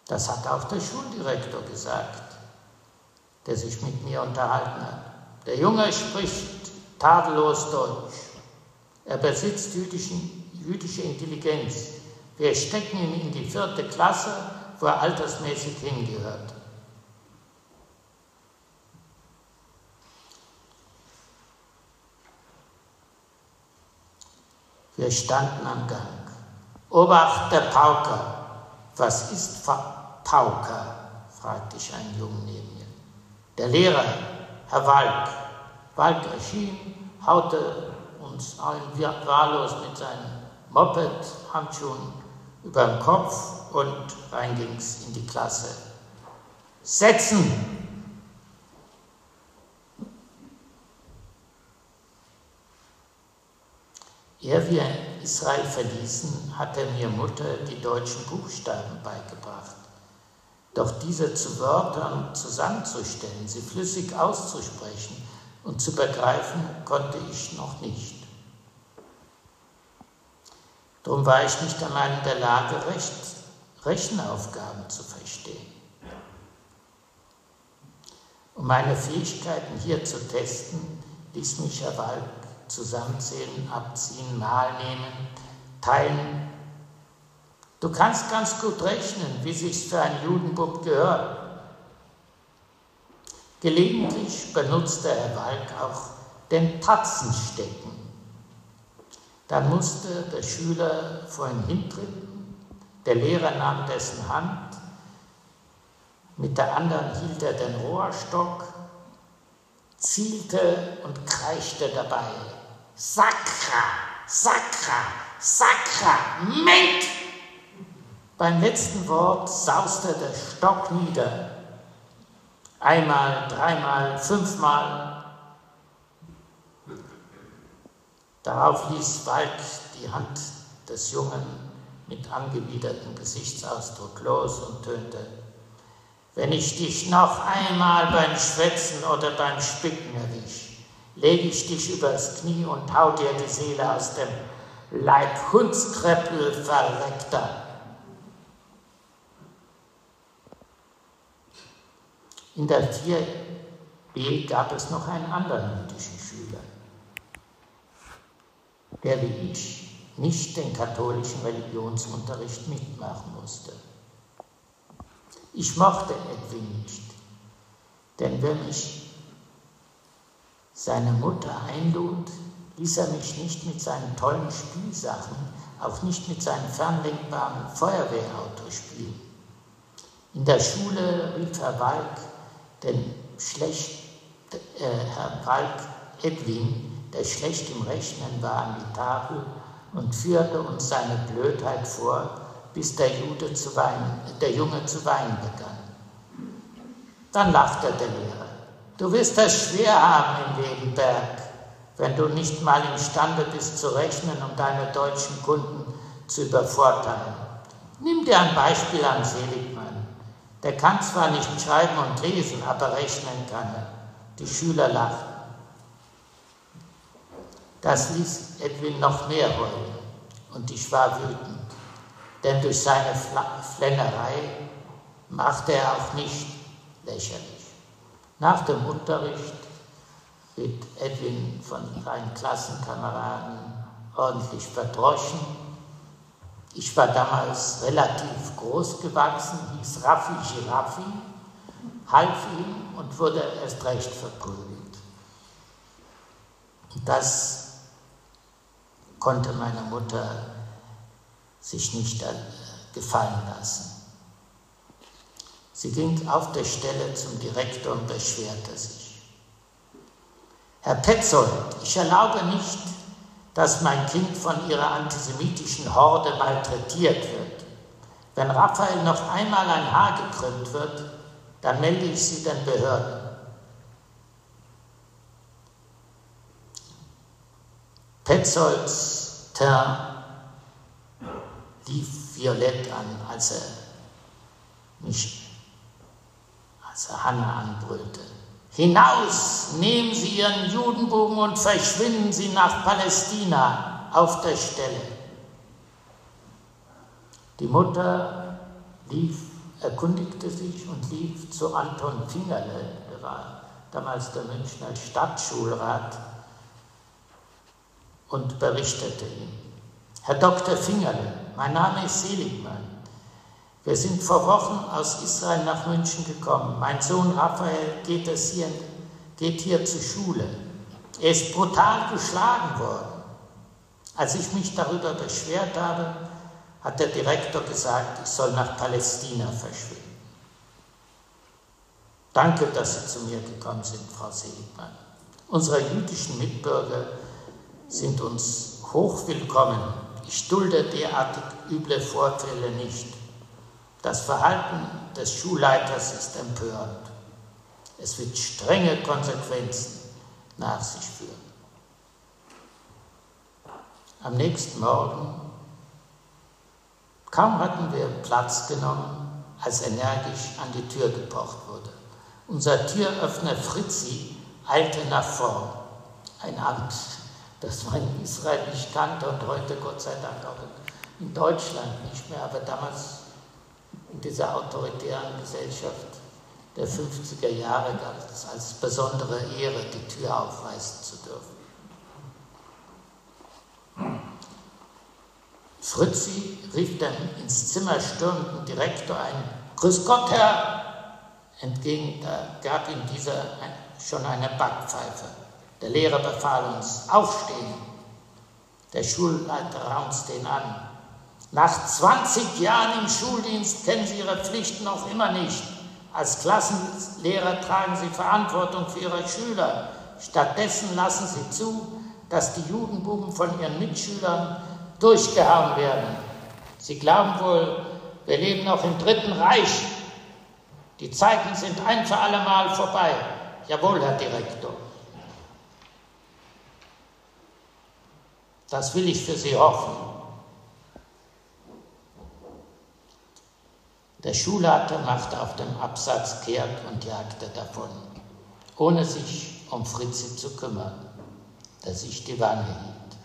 Das hat auch der Schuldirektor gesagt der sich mit mir unterhalten hat. Der Junge spricht tadellos Deutsch. Er besitzt jüdischen, jüdische Intelligenz. Wir stecken ihn in die vierte Klasse, wo er altersmäßig hingehört. Wir standen am Gang. Obacht, der Pauker. Was ist Pauker? fragte ich einen Jungen neben mir. Der Lehrer, Herr Walk. Walk erschien, haute uns allen wahllos mit seinen Moped-Handschuhen über den Kopf und rein ging's in die Klasse. Setzen! Ehe wir Israel verließen, hatte mir Mutter die deutschen Buchstaben beigebracht. Doch diese zu Wörtern zusammenzustellen, sie flüssig auszusprechen und zu begreifen, konnte ich noch nicht. Darum war ich nicht einmal in der Lage, Rechenaufgaben zu verstehen. Um meine Fähigkeiten hier zu testen, ließ mich Herr Walk zusammenzählen, abziehen, mal nehmen, teilen. Du kannst ganz gut rechnen, wie sich's für einen Judenbub gehört. Gelegentlich benutzte Herr Walk auch den Tatzenstecken. Dann musste der Schüler vor ihn hintreten, der Lehrer nahm dessen Hand, mit der anderen hielt er den Rohrstock, zielte und kreischte dabei. Sakra, Sakra, Sakra, Ment! Beim letzten Wort sauste der Stock nieder. Einmal, dreimal, fünfmal. Darauf ließ Walk die Hand des Jungen mit angewidertem Gesichtsausdruck los und tönte, wenn ich dich noch einmal beim Schwätzen oder beim Spicken erwisch, lege ich dich übers Knie und hau dir die Seele aus dem Leib Hundskreppel verreckter. In der 4b gab es noch einen anderen jüdischen Schüler, der wie ich nicht den katholischen Religionsunterricht mitmachen musste. Ich mochte Edwin nicht, denn wenn mich seine Mutter einlud, ließ er mich nicht mit seinen tollen Spielsachen, auch nicht mit seinem fernlenkbaren Feuerwehrauto spielen. In der Schule rief Herr Walk den schlecht, äh, Herr Walk Edwin, der schlecht im Rechnen war, an die Tafel und führte uns seine Blödheit vor, bis der, Jude zu weinen, der Junge zu weinen begann. Dann lachte der Lehrer. Du wirst es schwer haben im Lebenberg, wenn du nicht mal imstande bist zu rechnen, um deine deutschen Kunden zu übervorteilen. Nimm dir ein Beispiel an Seligmann. Der kann zwar nicht schreiben und lesen, aber rechnen kann er. Die Schüler lachten. Das ließ Edwin noch mehr heulen und ich war wütend, denn durch seine Flennerei machte er auch nicht lächerlich. Nach dem Unterricht wird Edwin von seinen Klassenkameraden ordentlich verdroschen ich war damals relativ groß gewachsen, hieß Raffi Giraffi, half ihm und wurde erst recht verprügelt. Das konnte meine Mutter sich nicht äh, gefallen lassen. Sie ging auf der Stelle zum Direktor und beschwerte sich. Herr Petzold, ich erlaube nicht, dass mein Kind von ihrer antisemitischen Horde malträtiert wird. Wenn Raphael noch einmal ein Haar gekrümmt wird, dann melde ich sie den Behörden. Petzolds Teint lief violett an, als er mich, als er Hannah anbrüllte. Hinaus, nehmen Sie Ihren Judenbogen und verschwinden Sie nach Palästina auf der Stelle. Die Mutter lief, erkundigte sich und lief zu Anton Fingerle, der war damals der Münchner Stadtschulrat, und berichtete ihm. Herr Dr. Fingerle, mein Name ist Seligmann. Wir sind vor Wochen aus Israel nach München gekommen. Mein Sohn Raphael geht, hier, geht hier zur Schule. Er ist brutal geschlagen worden. Als ich mich darüber beschwert habe, hat der Direktor gesagt, ich soll nach Palästina verschwinden. Danke, dass Sie zu mir gekommen sind, Frau Seligmann. Unsere jüdischen Mitbürger sind uns hochwillkommen. Ich dulde derartig üble Vorfälle nicht. Das Verhalten des Schulleiters ist empörend. Es wird strenge Konsequenzen nach sich führen. Am nächsten Morgen, kaum hatten wir Platz genommen, als energisch an die Tür gepocht wurde. Unser Türöffner Fritzi eilte nach vorn. Ein Amt, das man in Israel nicht kannte und heute Gott sei Dank auch in Deutschland nicht mehr, aber damals in dieser autoritären Gesellschaft der 50er Jahre galt es als besondere Ehre, die Tür aufreißen zu dürfen. Fritzi rief dem ins Zimmer stürmenden Direktor ein Grüß Gott, Herr! Entgegen, da gab ihm dieser schon eine Backpfeife. Der Lehrer befahl uns, aufstehen. Der Schulleiter raunzte ihn an. Nach 20 Jahren im Schuldienst kennen Sie Ihre Pflichten noch immer nicht. Als Klassenlehrer tragen Sie Verantwortung für Ihre Schüler. Stattdessen lassen Sie zu, dass die Judenbuben von ihren Mitschülern durchgehauen werden. Sie glauben wohl, wir leben noch im Dritten Reich. Die Zeiten sind ein für alle Mal vorbei. Jawohl, Herr Direktor. Das will ich für Sie hoffen. Der Schulleiter machte auf dem Absatz kehrt und jagte davon, ohne sich um Fritzi zu kümmern, der sich die Wange hielt.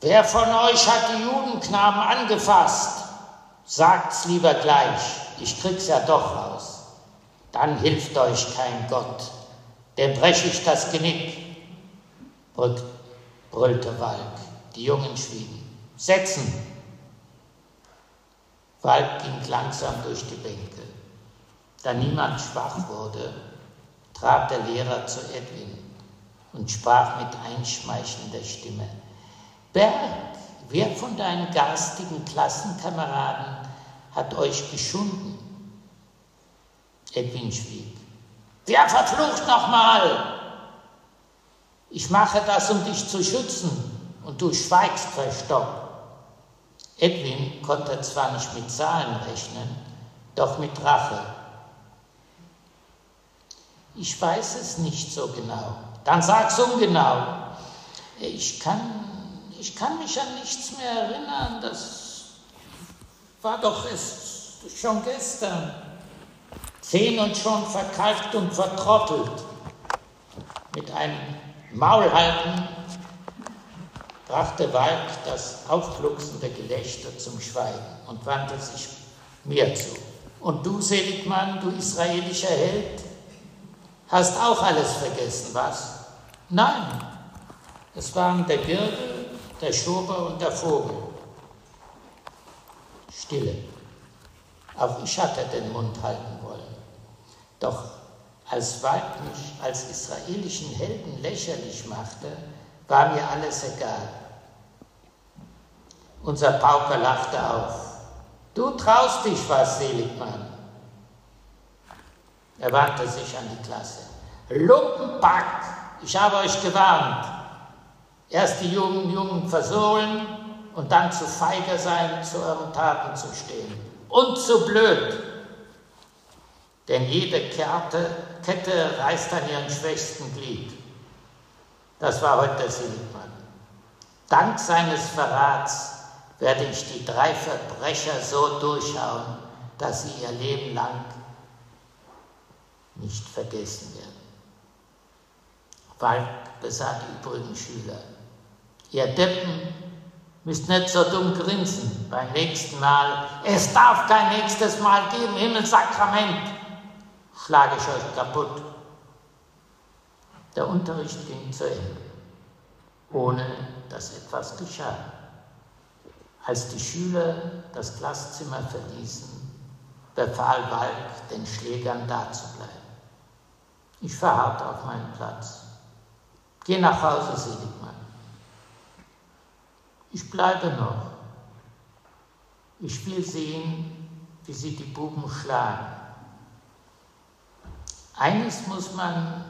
Wer von euch hat die Judenknaben angefasst? Sagt's lieber gleich, ich krieg's ja doch raus. Dann hilft euch kein Gott, dem brech ich das Genick, brüllte Walk. Die Jungen schwiegen. Setzen! Walk ging langsam durch die Bänke. Da niemand schwach wurde, trat der Lehrer zu Edwin und sprach mit einschmeichelnder Stimme. Berg, wer von deinen garstigen Klassenkameraden hat euch geschunden? Edwin schwieg. Wer verflucht nochmal? Ich mache das, um dich zu schützen, und du schweigst verstockt. Edwin konnte zwar nicht mit Zahlen rechnen, doch mit Rache. Ich weiß es nicht so genau. Dann sag's ungenau. Ich kann ich kann mich an nichts mehr erinnern, das war doch es schon gestern. Zehn und schon verkalkt und vertrottelt. Mit einem Maulhalten brachte Walk das aufglucksende Gelächter zum Schweigen und wandte sich mir zu. Und du, Seligmann, du israelischer Held, hast auch alles vergessen, was? Nein, es waren der Gürtel, der Schober und der Vogel. Stille. Auch ich hatte den Mund halten wollen. Doch als Wald mich als israelischen Helden lächerlich machte, war mir alles egal. Unser Pauker lachte auf. Du traust dich was, Seligmann. Er wandte sich an die Klasse. Lumpenpack, ich habe euch gewarnt. Erst die jungen Jungen versohlen und dann zu feige sein, zu euren Taten zu stehen. Und zu blöd. Denn jede Kette, Kette reißt an ihren schwächsten Glied. Das war heute der Seligmann. Dank seines Verrats werde ich die drei Verbrecher so durchhauen, dass sie ihr Leben lang nicht vergessen werden. Besah die übrigen Schüler. Ihr Deppen müsst nicht so dumm grinsen beim nächsten Mal. Es darf kein nächstes Mal geben, Himmelssakrament. Schlage ich euch kaputt. Der Unterricht ging zu Ende, ohne dass etwas geschah. Als die Schüler das Klasszimmer verließen, befahl Walk den Schlägern dazubleiben. Ich verharrte auf meinen Platz. Geh nach Hause, Seligmann. Ich bleibe noch. Ich will sehen, wie sie die Buben schlagen. Eines muss man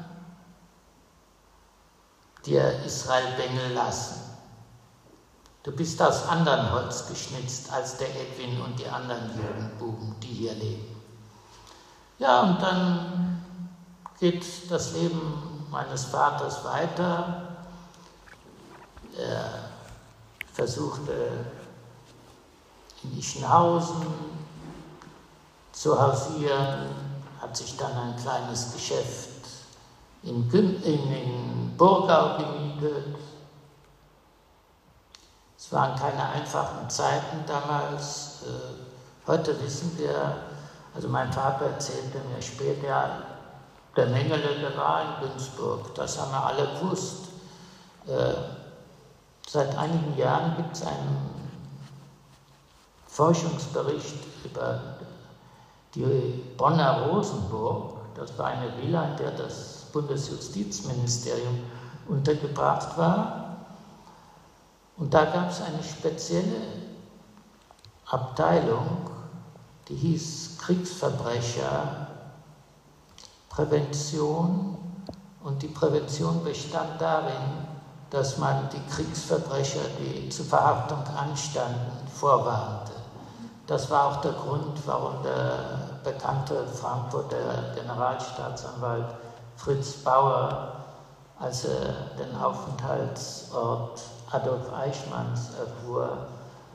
dir Israel Bengel lassen. Du bist aus anderem Holz geschnitzt als der Edwin und die anderen Jugendbuben, die hier leben. Ja, und dann geht das Leben meines Vaters weiter. Er versuchte in Ischenhausen zu hausieren, hat sich dann ein kleines Geschäft in, in, in Burgau gemietet. Es waren keine einfachen Zeiten damals. Äh, heute wissen wir, also mein Vater erzählte mir später, der Mengele, der war in Günzburg, das haben wir alle gewusst. Äh, seit einigen Jahren gibt es einen Forschungsbericht über die Bonner Rosenburg. Das war eine Villa, in der das Bundesjustizministerium untergebracht war. Und da gab es eine spezielle Abteilung, die hieß Kriegsverbrecherprävention. Und die Prävention bestand darin, dass man die Kriegsverbrecher, die zur Verhaftung anstanden, vorwarnte. Das war auch der Grund, warum der bekannte Frankfurter Generalstaatsanwalt Fritz Bauer, als er den Aufenthaltsort Adolf Eichmanns erfuhr,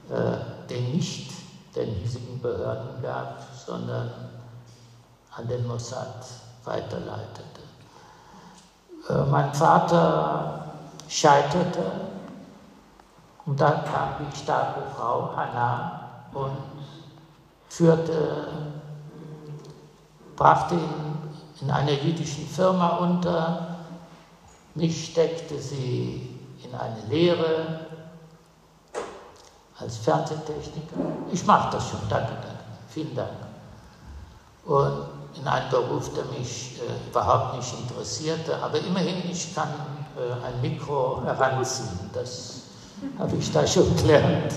äh, den nicht den hiesigen Behörden gab, sondern an den Mossad weiterleitete. Äh, mein Vater scheiterte und dann kam die starke Frau Hannah und führte, brachte ihn in einer jüdischen Firma unter. Mich steckte sie in eine Lehre als Fernsehtechniker. Ich mache das schon, danke, danke, vielen Dank. Und in einen Beruf, der mich äh, überhaupt nicht interessierte, aber immerhin, ich kann äh, ein Mikro heranziehen, das habe ich da schon gelernt.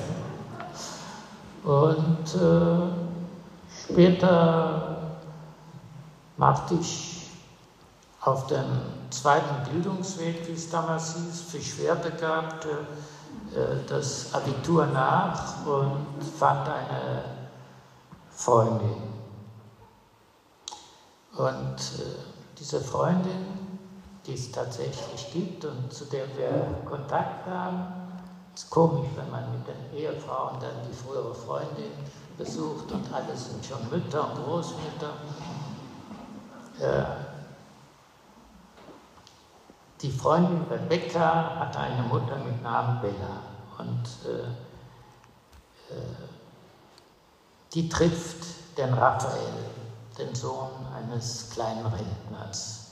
Und äh, später machte ich auf dem zweiten Bildungsweg, wie es damals hieß, für Schwerbegabte äh, das Abitur nach und fand eine Freundin. Und äh, diese Freundin, die es tatsächlich gibt und zu der wir Kontakt haben, ist komisch, wenn man mit den Ehefrauen dann die frühere Freundin besucht und alle sind schon Mütter und Großmütter. Die Freundin Rebecca hatte eine Mutter mit Namen Bella und äh, äh, die trifft den Raphael, den Sohn eines kleinen Rentners.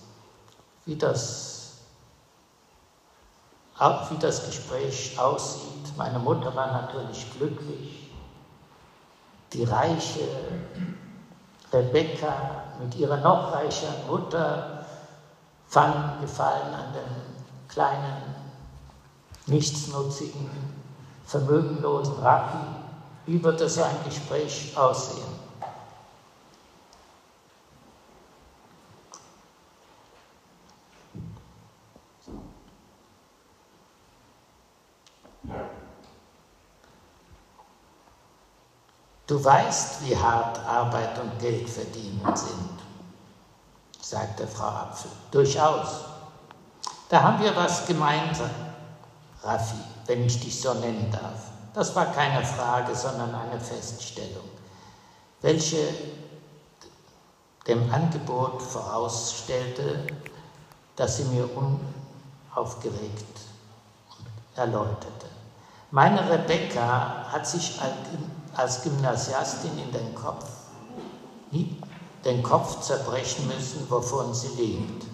Wie das wie das Gespräch aussieht. Meine Mutter war natürlich glücklich. Die reiche Rebecca mit ihrer noch reicheren Mutter fanden Gefallen an den kleinen, nichtsnutzigen, vermögenlosen Raffi. Wie wird das ein Gespräch aussehen? Du weißt, wie hart Arbeit und Geld verdienen sind, sagte Frau Apfel. Durchaus. Da haben wir was gemeinsam, Raffi, wenn ich dich so nennen darf. Das war keine Frage, sondern eine Feststellung, welche dem Angebot vorausstellte, das sie mir unaufgeregt erläuterte. Meine Rebecca hat sich als Gymnasiastin in den Kopf, den Kopf zerbrechen müssen, wovon sie lebt.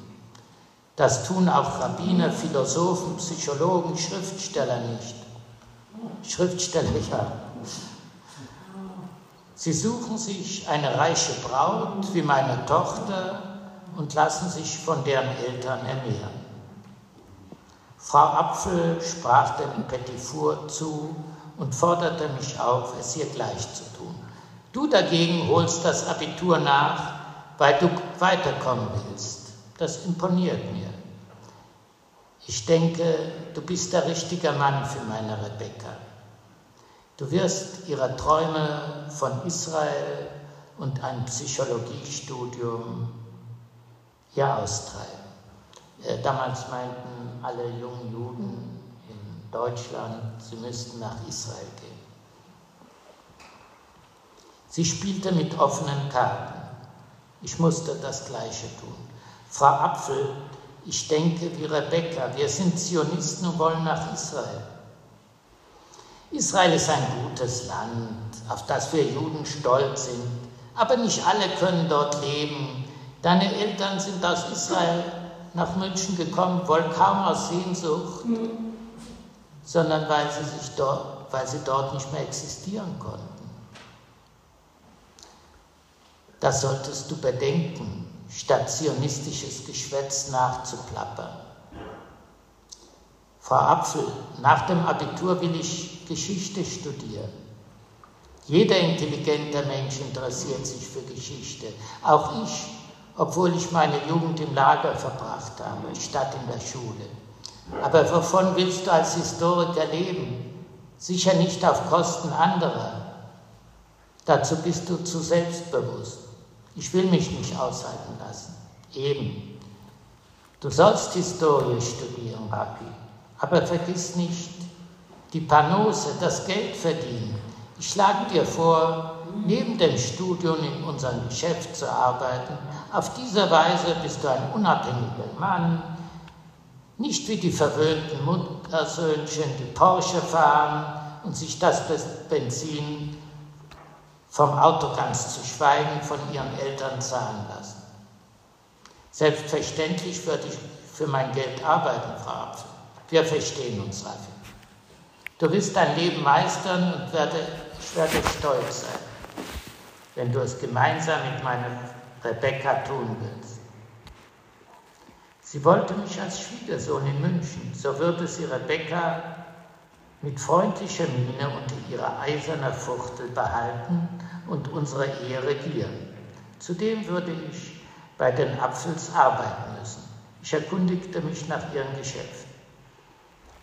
Das tun auch Rabbiner, Philosophen, Psychologen, Schriftsteller nicht. Schriftsteller ja. Sie suchen sich eine reiche Braut wie meine Tochter und lassen sich von deren Eltern ernähren. Frau Apfel sprach dem Petit Four zu und forderte mich auf, es ihr gleich zu tun. Du dagegen holst das Abitur nach, weil du weiterkommen willst. Das imponiert mir. Ich denke, du bist der richtige Mann für meine Rebecca. Du wirst ihre Träume von Israel und ein Psychologiestudium hier austreiben. Äh, damals meinten alle jungen Juden in Deutschland, sie müssten nach Israel gehen. Sie spielte mit offenen Karten. Ich musste das Gleiche tun. Frau Apfel, ich denke wie Rebecca, wir sind Zionisten und wollen nach Israel. Israel ist ein gutes Land, auf das wir Juden stolz sind, aber nicht alle können dort leben. Deine Eltern sind aus Israel nach München gekommen, wohl kaum aus Sehnsucht, mhm. sondern weil sie, sich dort, weil sie dort nicht mehr existieren konnten. Das solltest du bedenken, statt zionistisches Geschwätz nachzuplappern. Frau Apfel, nach dem Abitur will ich Geschichte studieren. Jeder intelligente Mensch interessiert sich für Geschichte, auch ich, obwohl ich meine Jugend im Lager verbracht habe, statt in der Schule. Aber wovon willst du als Historiker leben? Sicher nicht auf Kosten anderer. Dazu bist du zu selbstbewusst. Ich will mich nicht aushalten lassen. Eben. Du sollst Historie studieren, Papi. Aber vergiss nicht die Panose, das Geld verdienen. Ich schlage dir vor, neben dem Studium in unserem Geschäft zu arbeiten. Auf diese Weise bist du ein unabhängiger Mann, nicht wie die verwöhnten Muttersöhnchen, die Porsche fahren und sich das Benzin vom Auto ganz zu schweigen von ihren Eltern zahlen lassen. Selbstverständlich würde ich für mein Geld arbeiten, Frau Apfel. Wir verstehen uns, Raffi. Du wirst dein Leben meistern und werde, ich werde stolz sein, wenn du es gemeinsam mit meiner Rebecca tun willst. Sie wollte mich als Schwiegersohn in München, so würde sie Rebecca mit freundlicher Miene unter ihrer eiserner Fuchtel behalten und unsere Ehe regieren. Zudem würde ich bei den Apfels arbeiten müssen. Ich erkundigte mich nach ihrem Geschäft.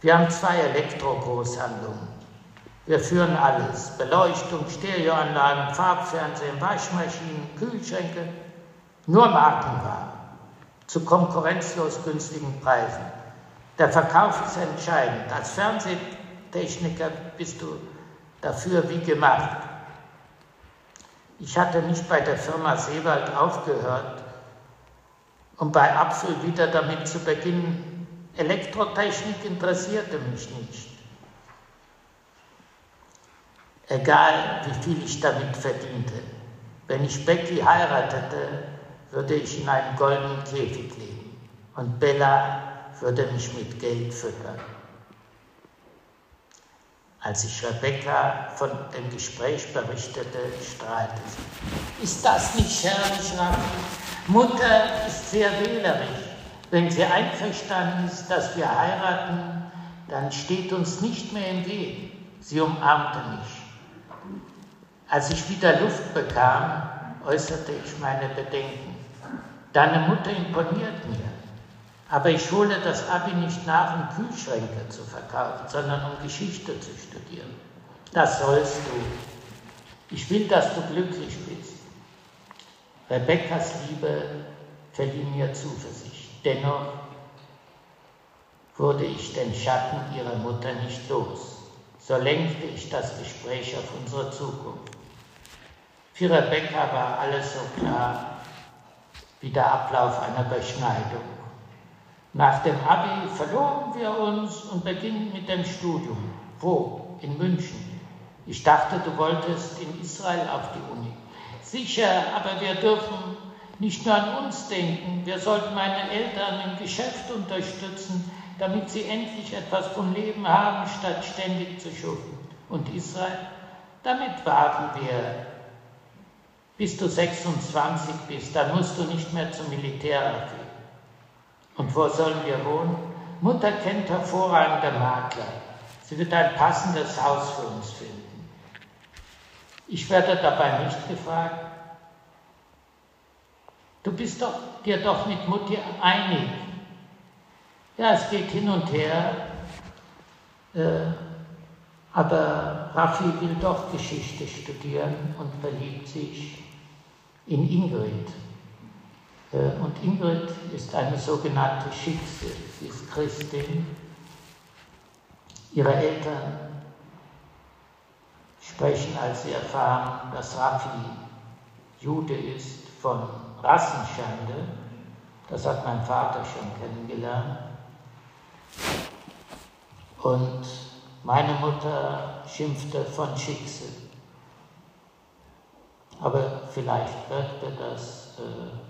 Wir haben zwei Elektro-Großhandlungen. Wir führen alles. Beleuchtung, Stereoanlagen, Farbfernsehen, Waschmaschinen, Kühlschränke. Nur Markenware. Zu konkurrenzlos günstigen Preisen. Der Verkauf ist entscheidend. Als Fernsehtechniker bist du dafür wie gemacht. Ich hatte nicht bei der Firma Seewald aufgehört, um bei Apfel wieder damit zu beginnen. Elektrotechnik interessierte mich nicht. Egal, wie viel ich damit verdiente. Wenn ich Becky heiratete, würde ich in einem goldenen Käfig leben und Bella würde mich mit Geld füttern. Als ich Rebecca von dem Gespräch berichtete, strahlte sie. Ist das nicht herrlich, Raffi? Mutter ist sehr wählerisch. Wenn sie einverstanden ist, dass wir heiraten, dann steht uns nicht mehr im Weg. Sie umarmte mich. Als ich wieder Luft bekam, äußerte ich meine Bedenken. Deine Mutter imponiert mir. Aber ich hole das Abi nicht nach, um Kühlschränke zu verkaufen, sondern um Geschichte zu studieren. Das sollst du. Ich will, dass du glücklich bist. Rebekkas Liebe verlieh mir Zuversicht. Dennoch wurde ich den Schatten ihrer Mutter nicht los. So lenkte ich das Gespräch auf unsere Zukunft. Für Rebecca war alles so klar wie der Ablauf einer Beschneidung. Nach dem Abi verloben wir uns und beginnen mit dem Studium. Wo? In München. Ich dachte, du wolltest in Israel auf die Uni. Sicher, aber wir dürfen nicht nur an uns denken. Wir sollten meine Eltern im Geschäft unterstützen, damit sie endlich etwas vom Leben haben, statt ständig zu schuften. Und Israel? Damit warten wir, bis du 26 bist. Dann musst du nicht mehr zum Militär. Und wo sollen wir wohnen? Mutter kennt hervorragende Makler. Sie wird ein passendes Haus für uns finden. Ich werde dabei nicht gefragt. Du bist doch, dir doch mit Mutti einig. Ja, es geht hin und her. Äh, aber Raffi will doch Geschichte studieren und verliebt sich in Ingrid. Äh, und Ingrid ist eine sogenannte Schicksal, sie ist Christin. Ihre Eltern sprechen, als sie erfahren, dass Raffi Jude ist, von Rassenschande. Das hat mein Vater schon kennengelernt. Und meine Mutter schimpfte von Schicksal. Aber vielleicht wirkte das äh,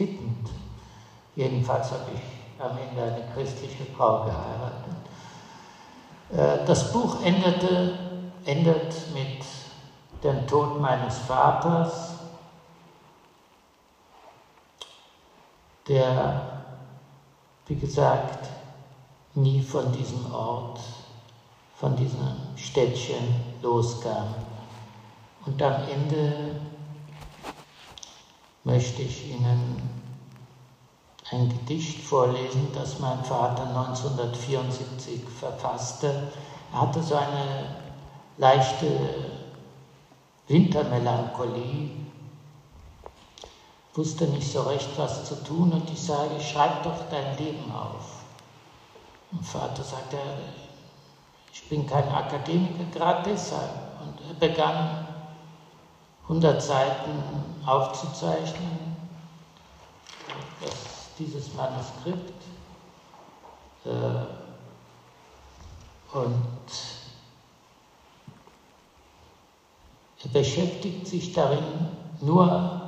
kippend. Jedenfalls habe ich am Ende eine christliche Frau geheiratet. Äh, das Buch endete, endet mit dem Tod meines Vaters, der, wie gesagt, nie von diesem Ort, von diesem Städtchen loskam. Und am Ende möchte ich Ihnen ein Gedicht vorlesen, das mein Vater 1974 verfasste. Er hatte so eine leichte Wintermelancholie, wusste nicht so recht, was zu tun und ich sage, schreib doch dein Leben auf. Mein Vater sagte, ich bin kein Akademiker, gerade deshalb. Und er begann 100 Seiten aufzuzeichnen. Das, dieses Manuskript. Äh, und er beschäftigt sich darin nur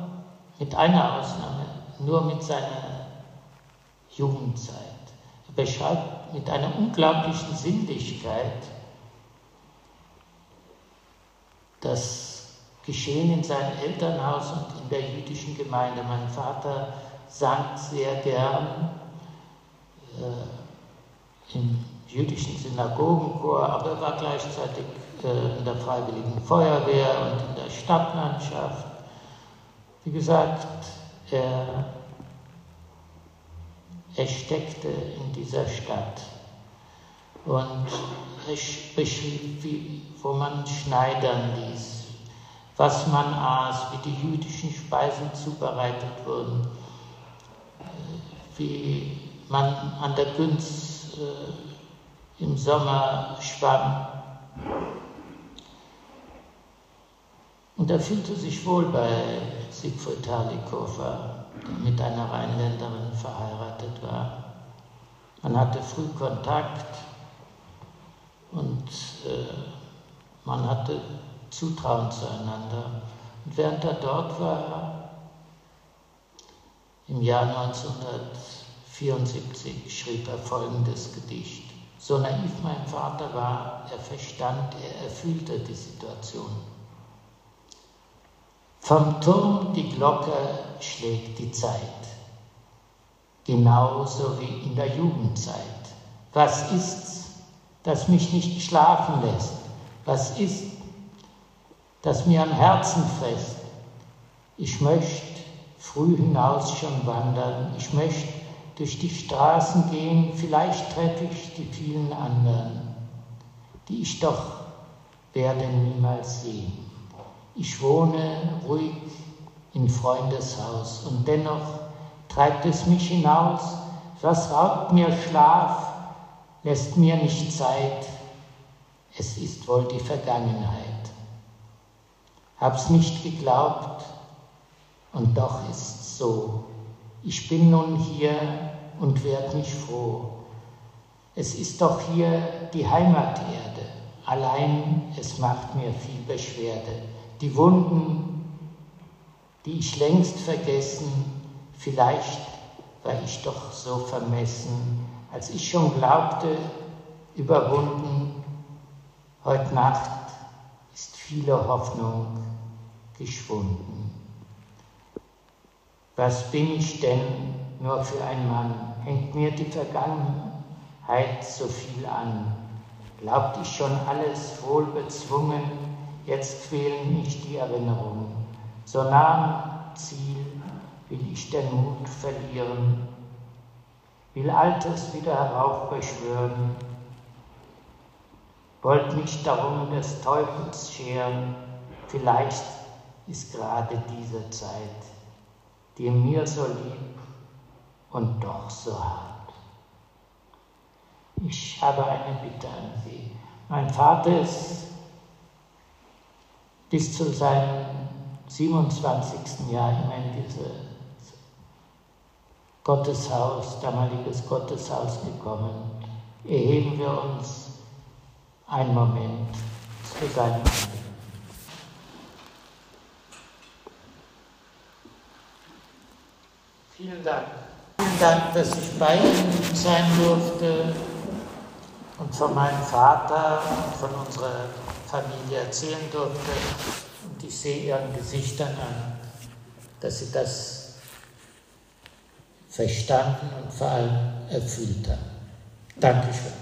mit einer Ausnahme, nur mit seiner Jugendzeit. Er beschreibt mit einer unglaublichen Sinnlichkeit das Geschehen in seinem Elternhaus und in der jüdischen Gemeinde. Mein Vater sang sehr gern äh, im jüdischen Synagogenchor, aber er war gleichzeitig äh, in der Freiwilligen Feuerwehr und in der Stadtlandschaft. Wie gesagt, er, er steckte in dieser Stadt und er beschrieb, wie, wo man schneidern ließ, was man aß, wie die jüdischen Speisen zubereitet wurden, wie man an der Günz äh, im Sommer schwamm. Und er fühlte sich wohl bei Siegfried Halikofer, der mit einer Rheinländerin verheiratet war. Man hatte früh Kontakt und äh, man hatte Zutrauen zueinander. Und während er dort war, im Jahr 1974, schrieb er folgendes Gedicht. So naiv mein Vater war, er verstand, er erfüllte die Situation. Vom Turm die Glocke schlägt die Zeit, genauso wie in der Jugendzeit. Was ist's, das mich nicht schlafen lässt? Was ist, das mir am Herzen fest. Ich möchte früh hinaus schon wandern. Ich möchte durch die Straßen gehen. Vielleicht treffe ich die vielen anderen, die ich doch werde niemals sehen. Ich wohne ruhig in Freundeshaus und dennoch treibt es mich hinaus. Was raubt mir Schlaf, lässt mir nicht Zeit. Es ist wohl die Vergangenheit hab's nicht geglaubt und doch ist's so. Ich bin nun hier und werd mich froh. Es ist doch hier die Heimaterde, allein es macht mir viel Beschwerde. Die Wunden, die ich längst vergessen, vielleicht war ich doch so vermessen, als ich schon glaubte, überwunden, heute Nacht ist viele Hoffnung geschwunden. Was bin ich denn nur für ein Mann? Hängt mir die Vergangenheit so viel an. Glaubt ich schon alles wohl bezwungen, jetzt quälen mich die Erinnerungen. So nah am Ziel will ich den Mut verlieren, will Altes wieder heraufbeschwören, wollt mich darum des Teufels scheren, vielleicht ist gerade diese Zeit, die mir so lieb und doch so hart. Ich habe eine Bitte an Sie. Mein Vater ist bis zu seinem 27. Jahr immer in dieses Gotteshaus, damaliges Gotteshaus gekommen. Erheben wir uns einen Moment zu seinem Vielen Dank. Vielen Dank, dass ich bei Ihnen sein durfte und von meinem Vater und von unserer Familie erzählen durfte. Und ich sehe Ihren Gesichtern an, dass Sie das verstanden und vor allem erfüllt haben. Dankeschön.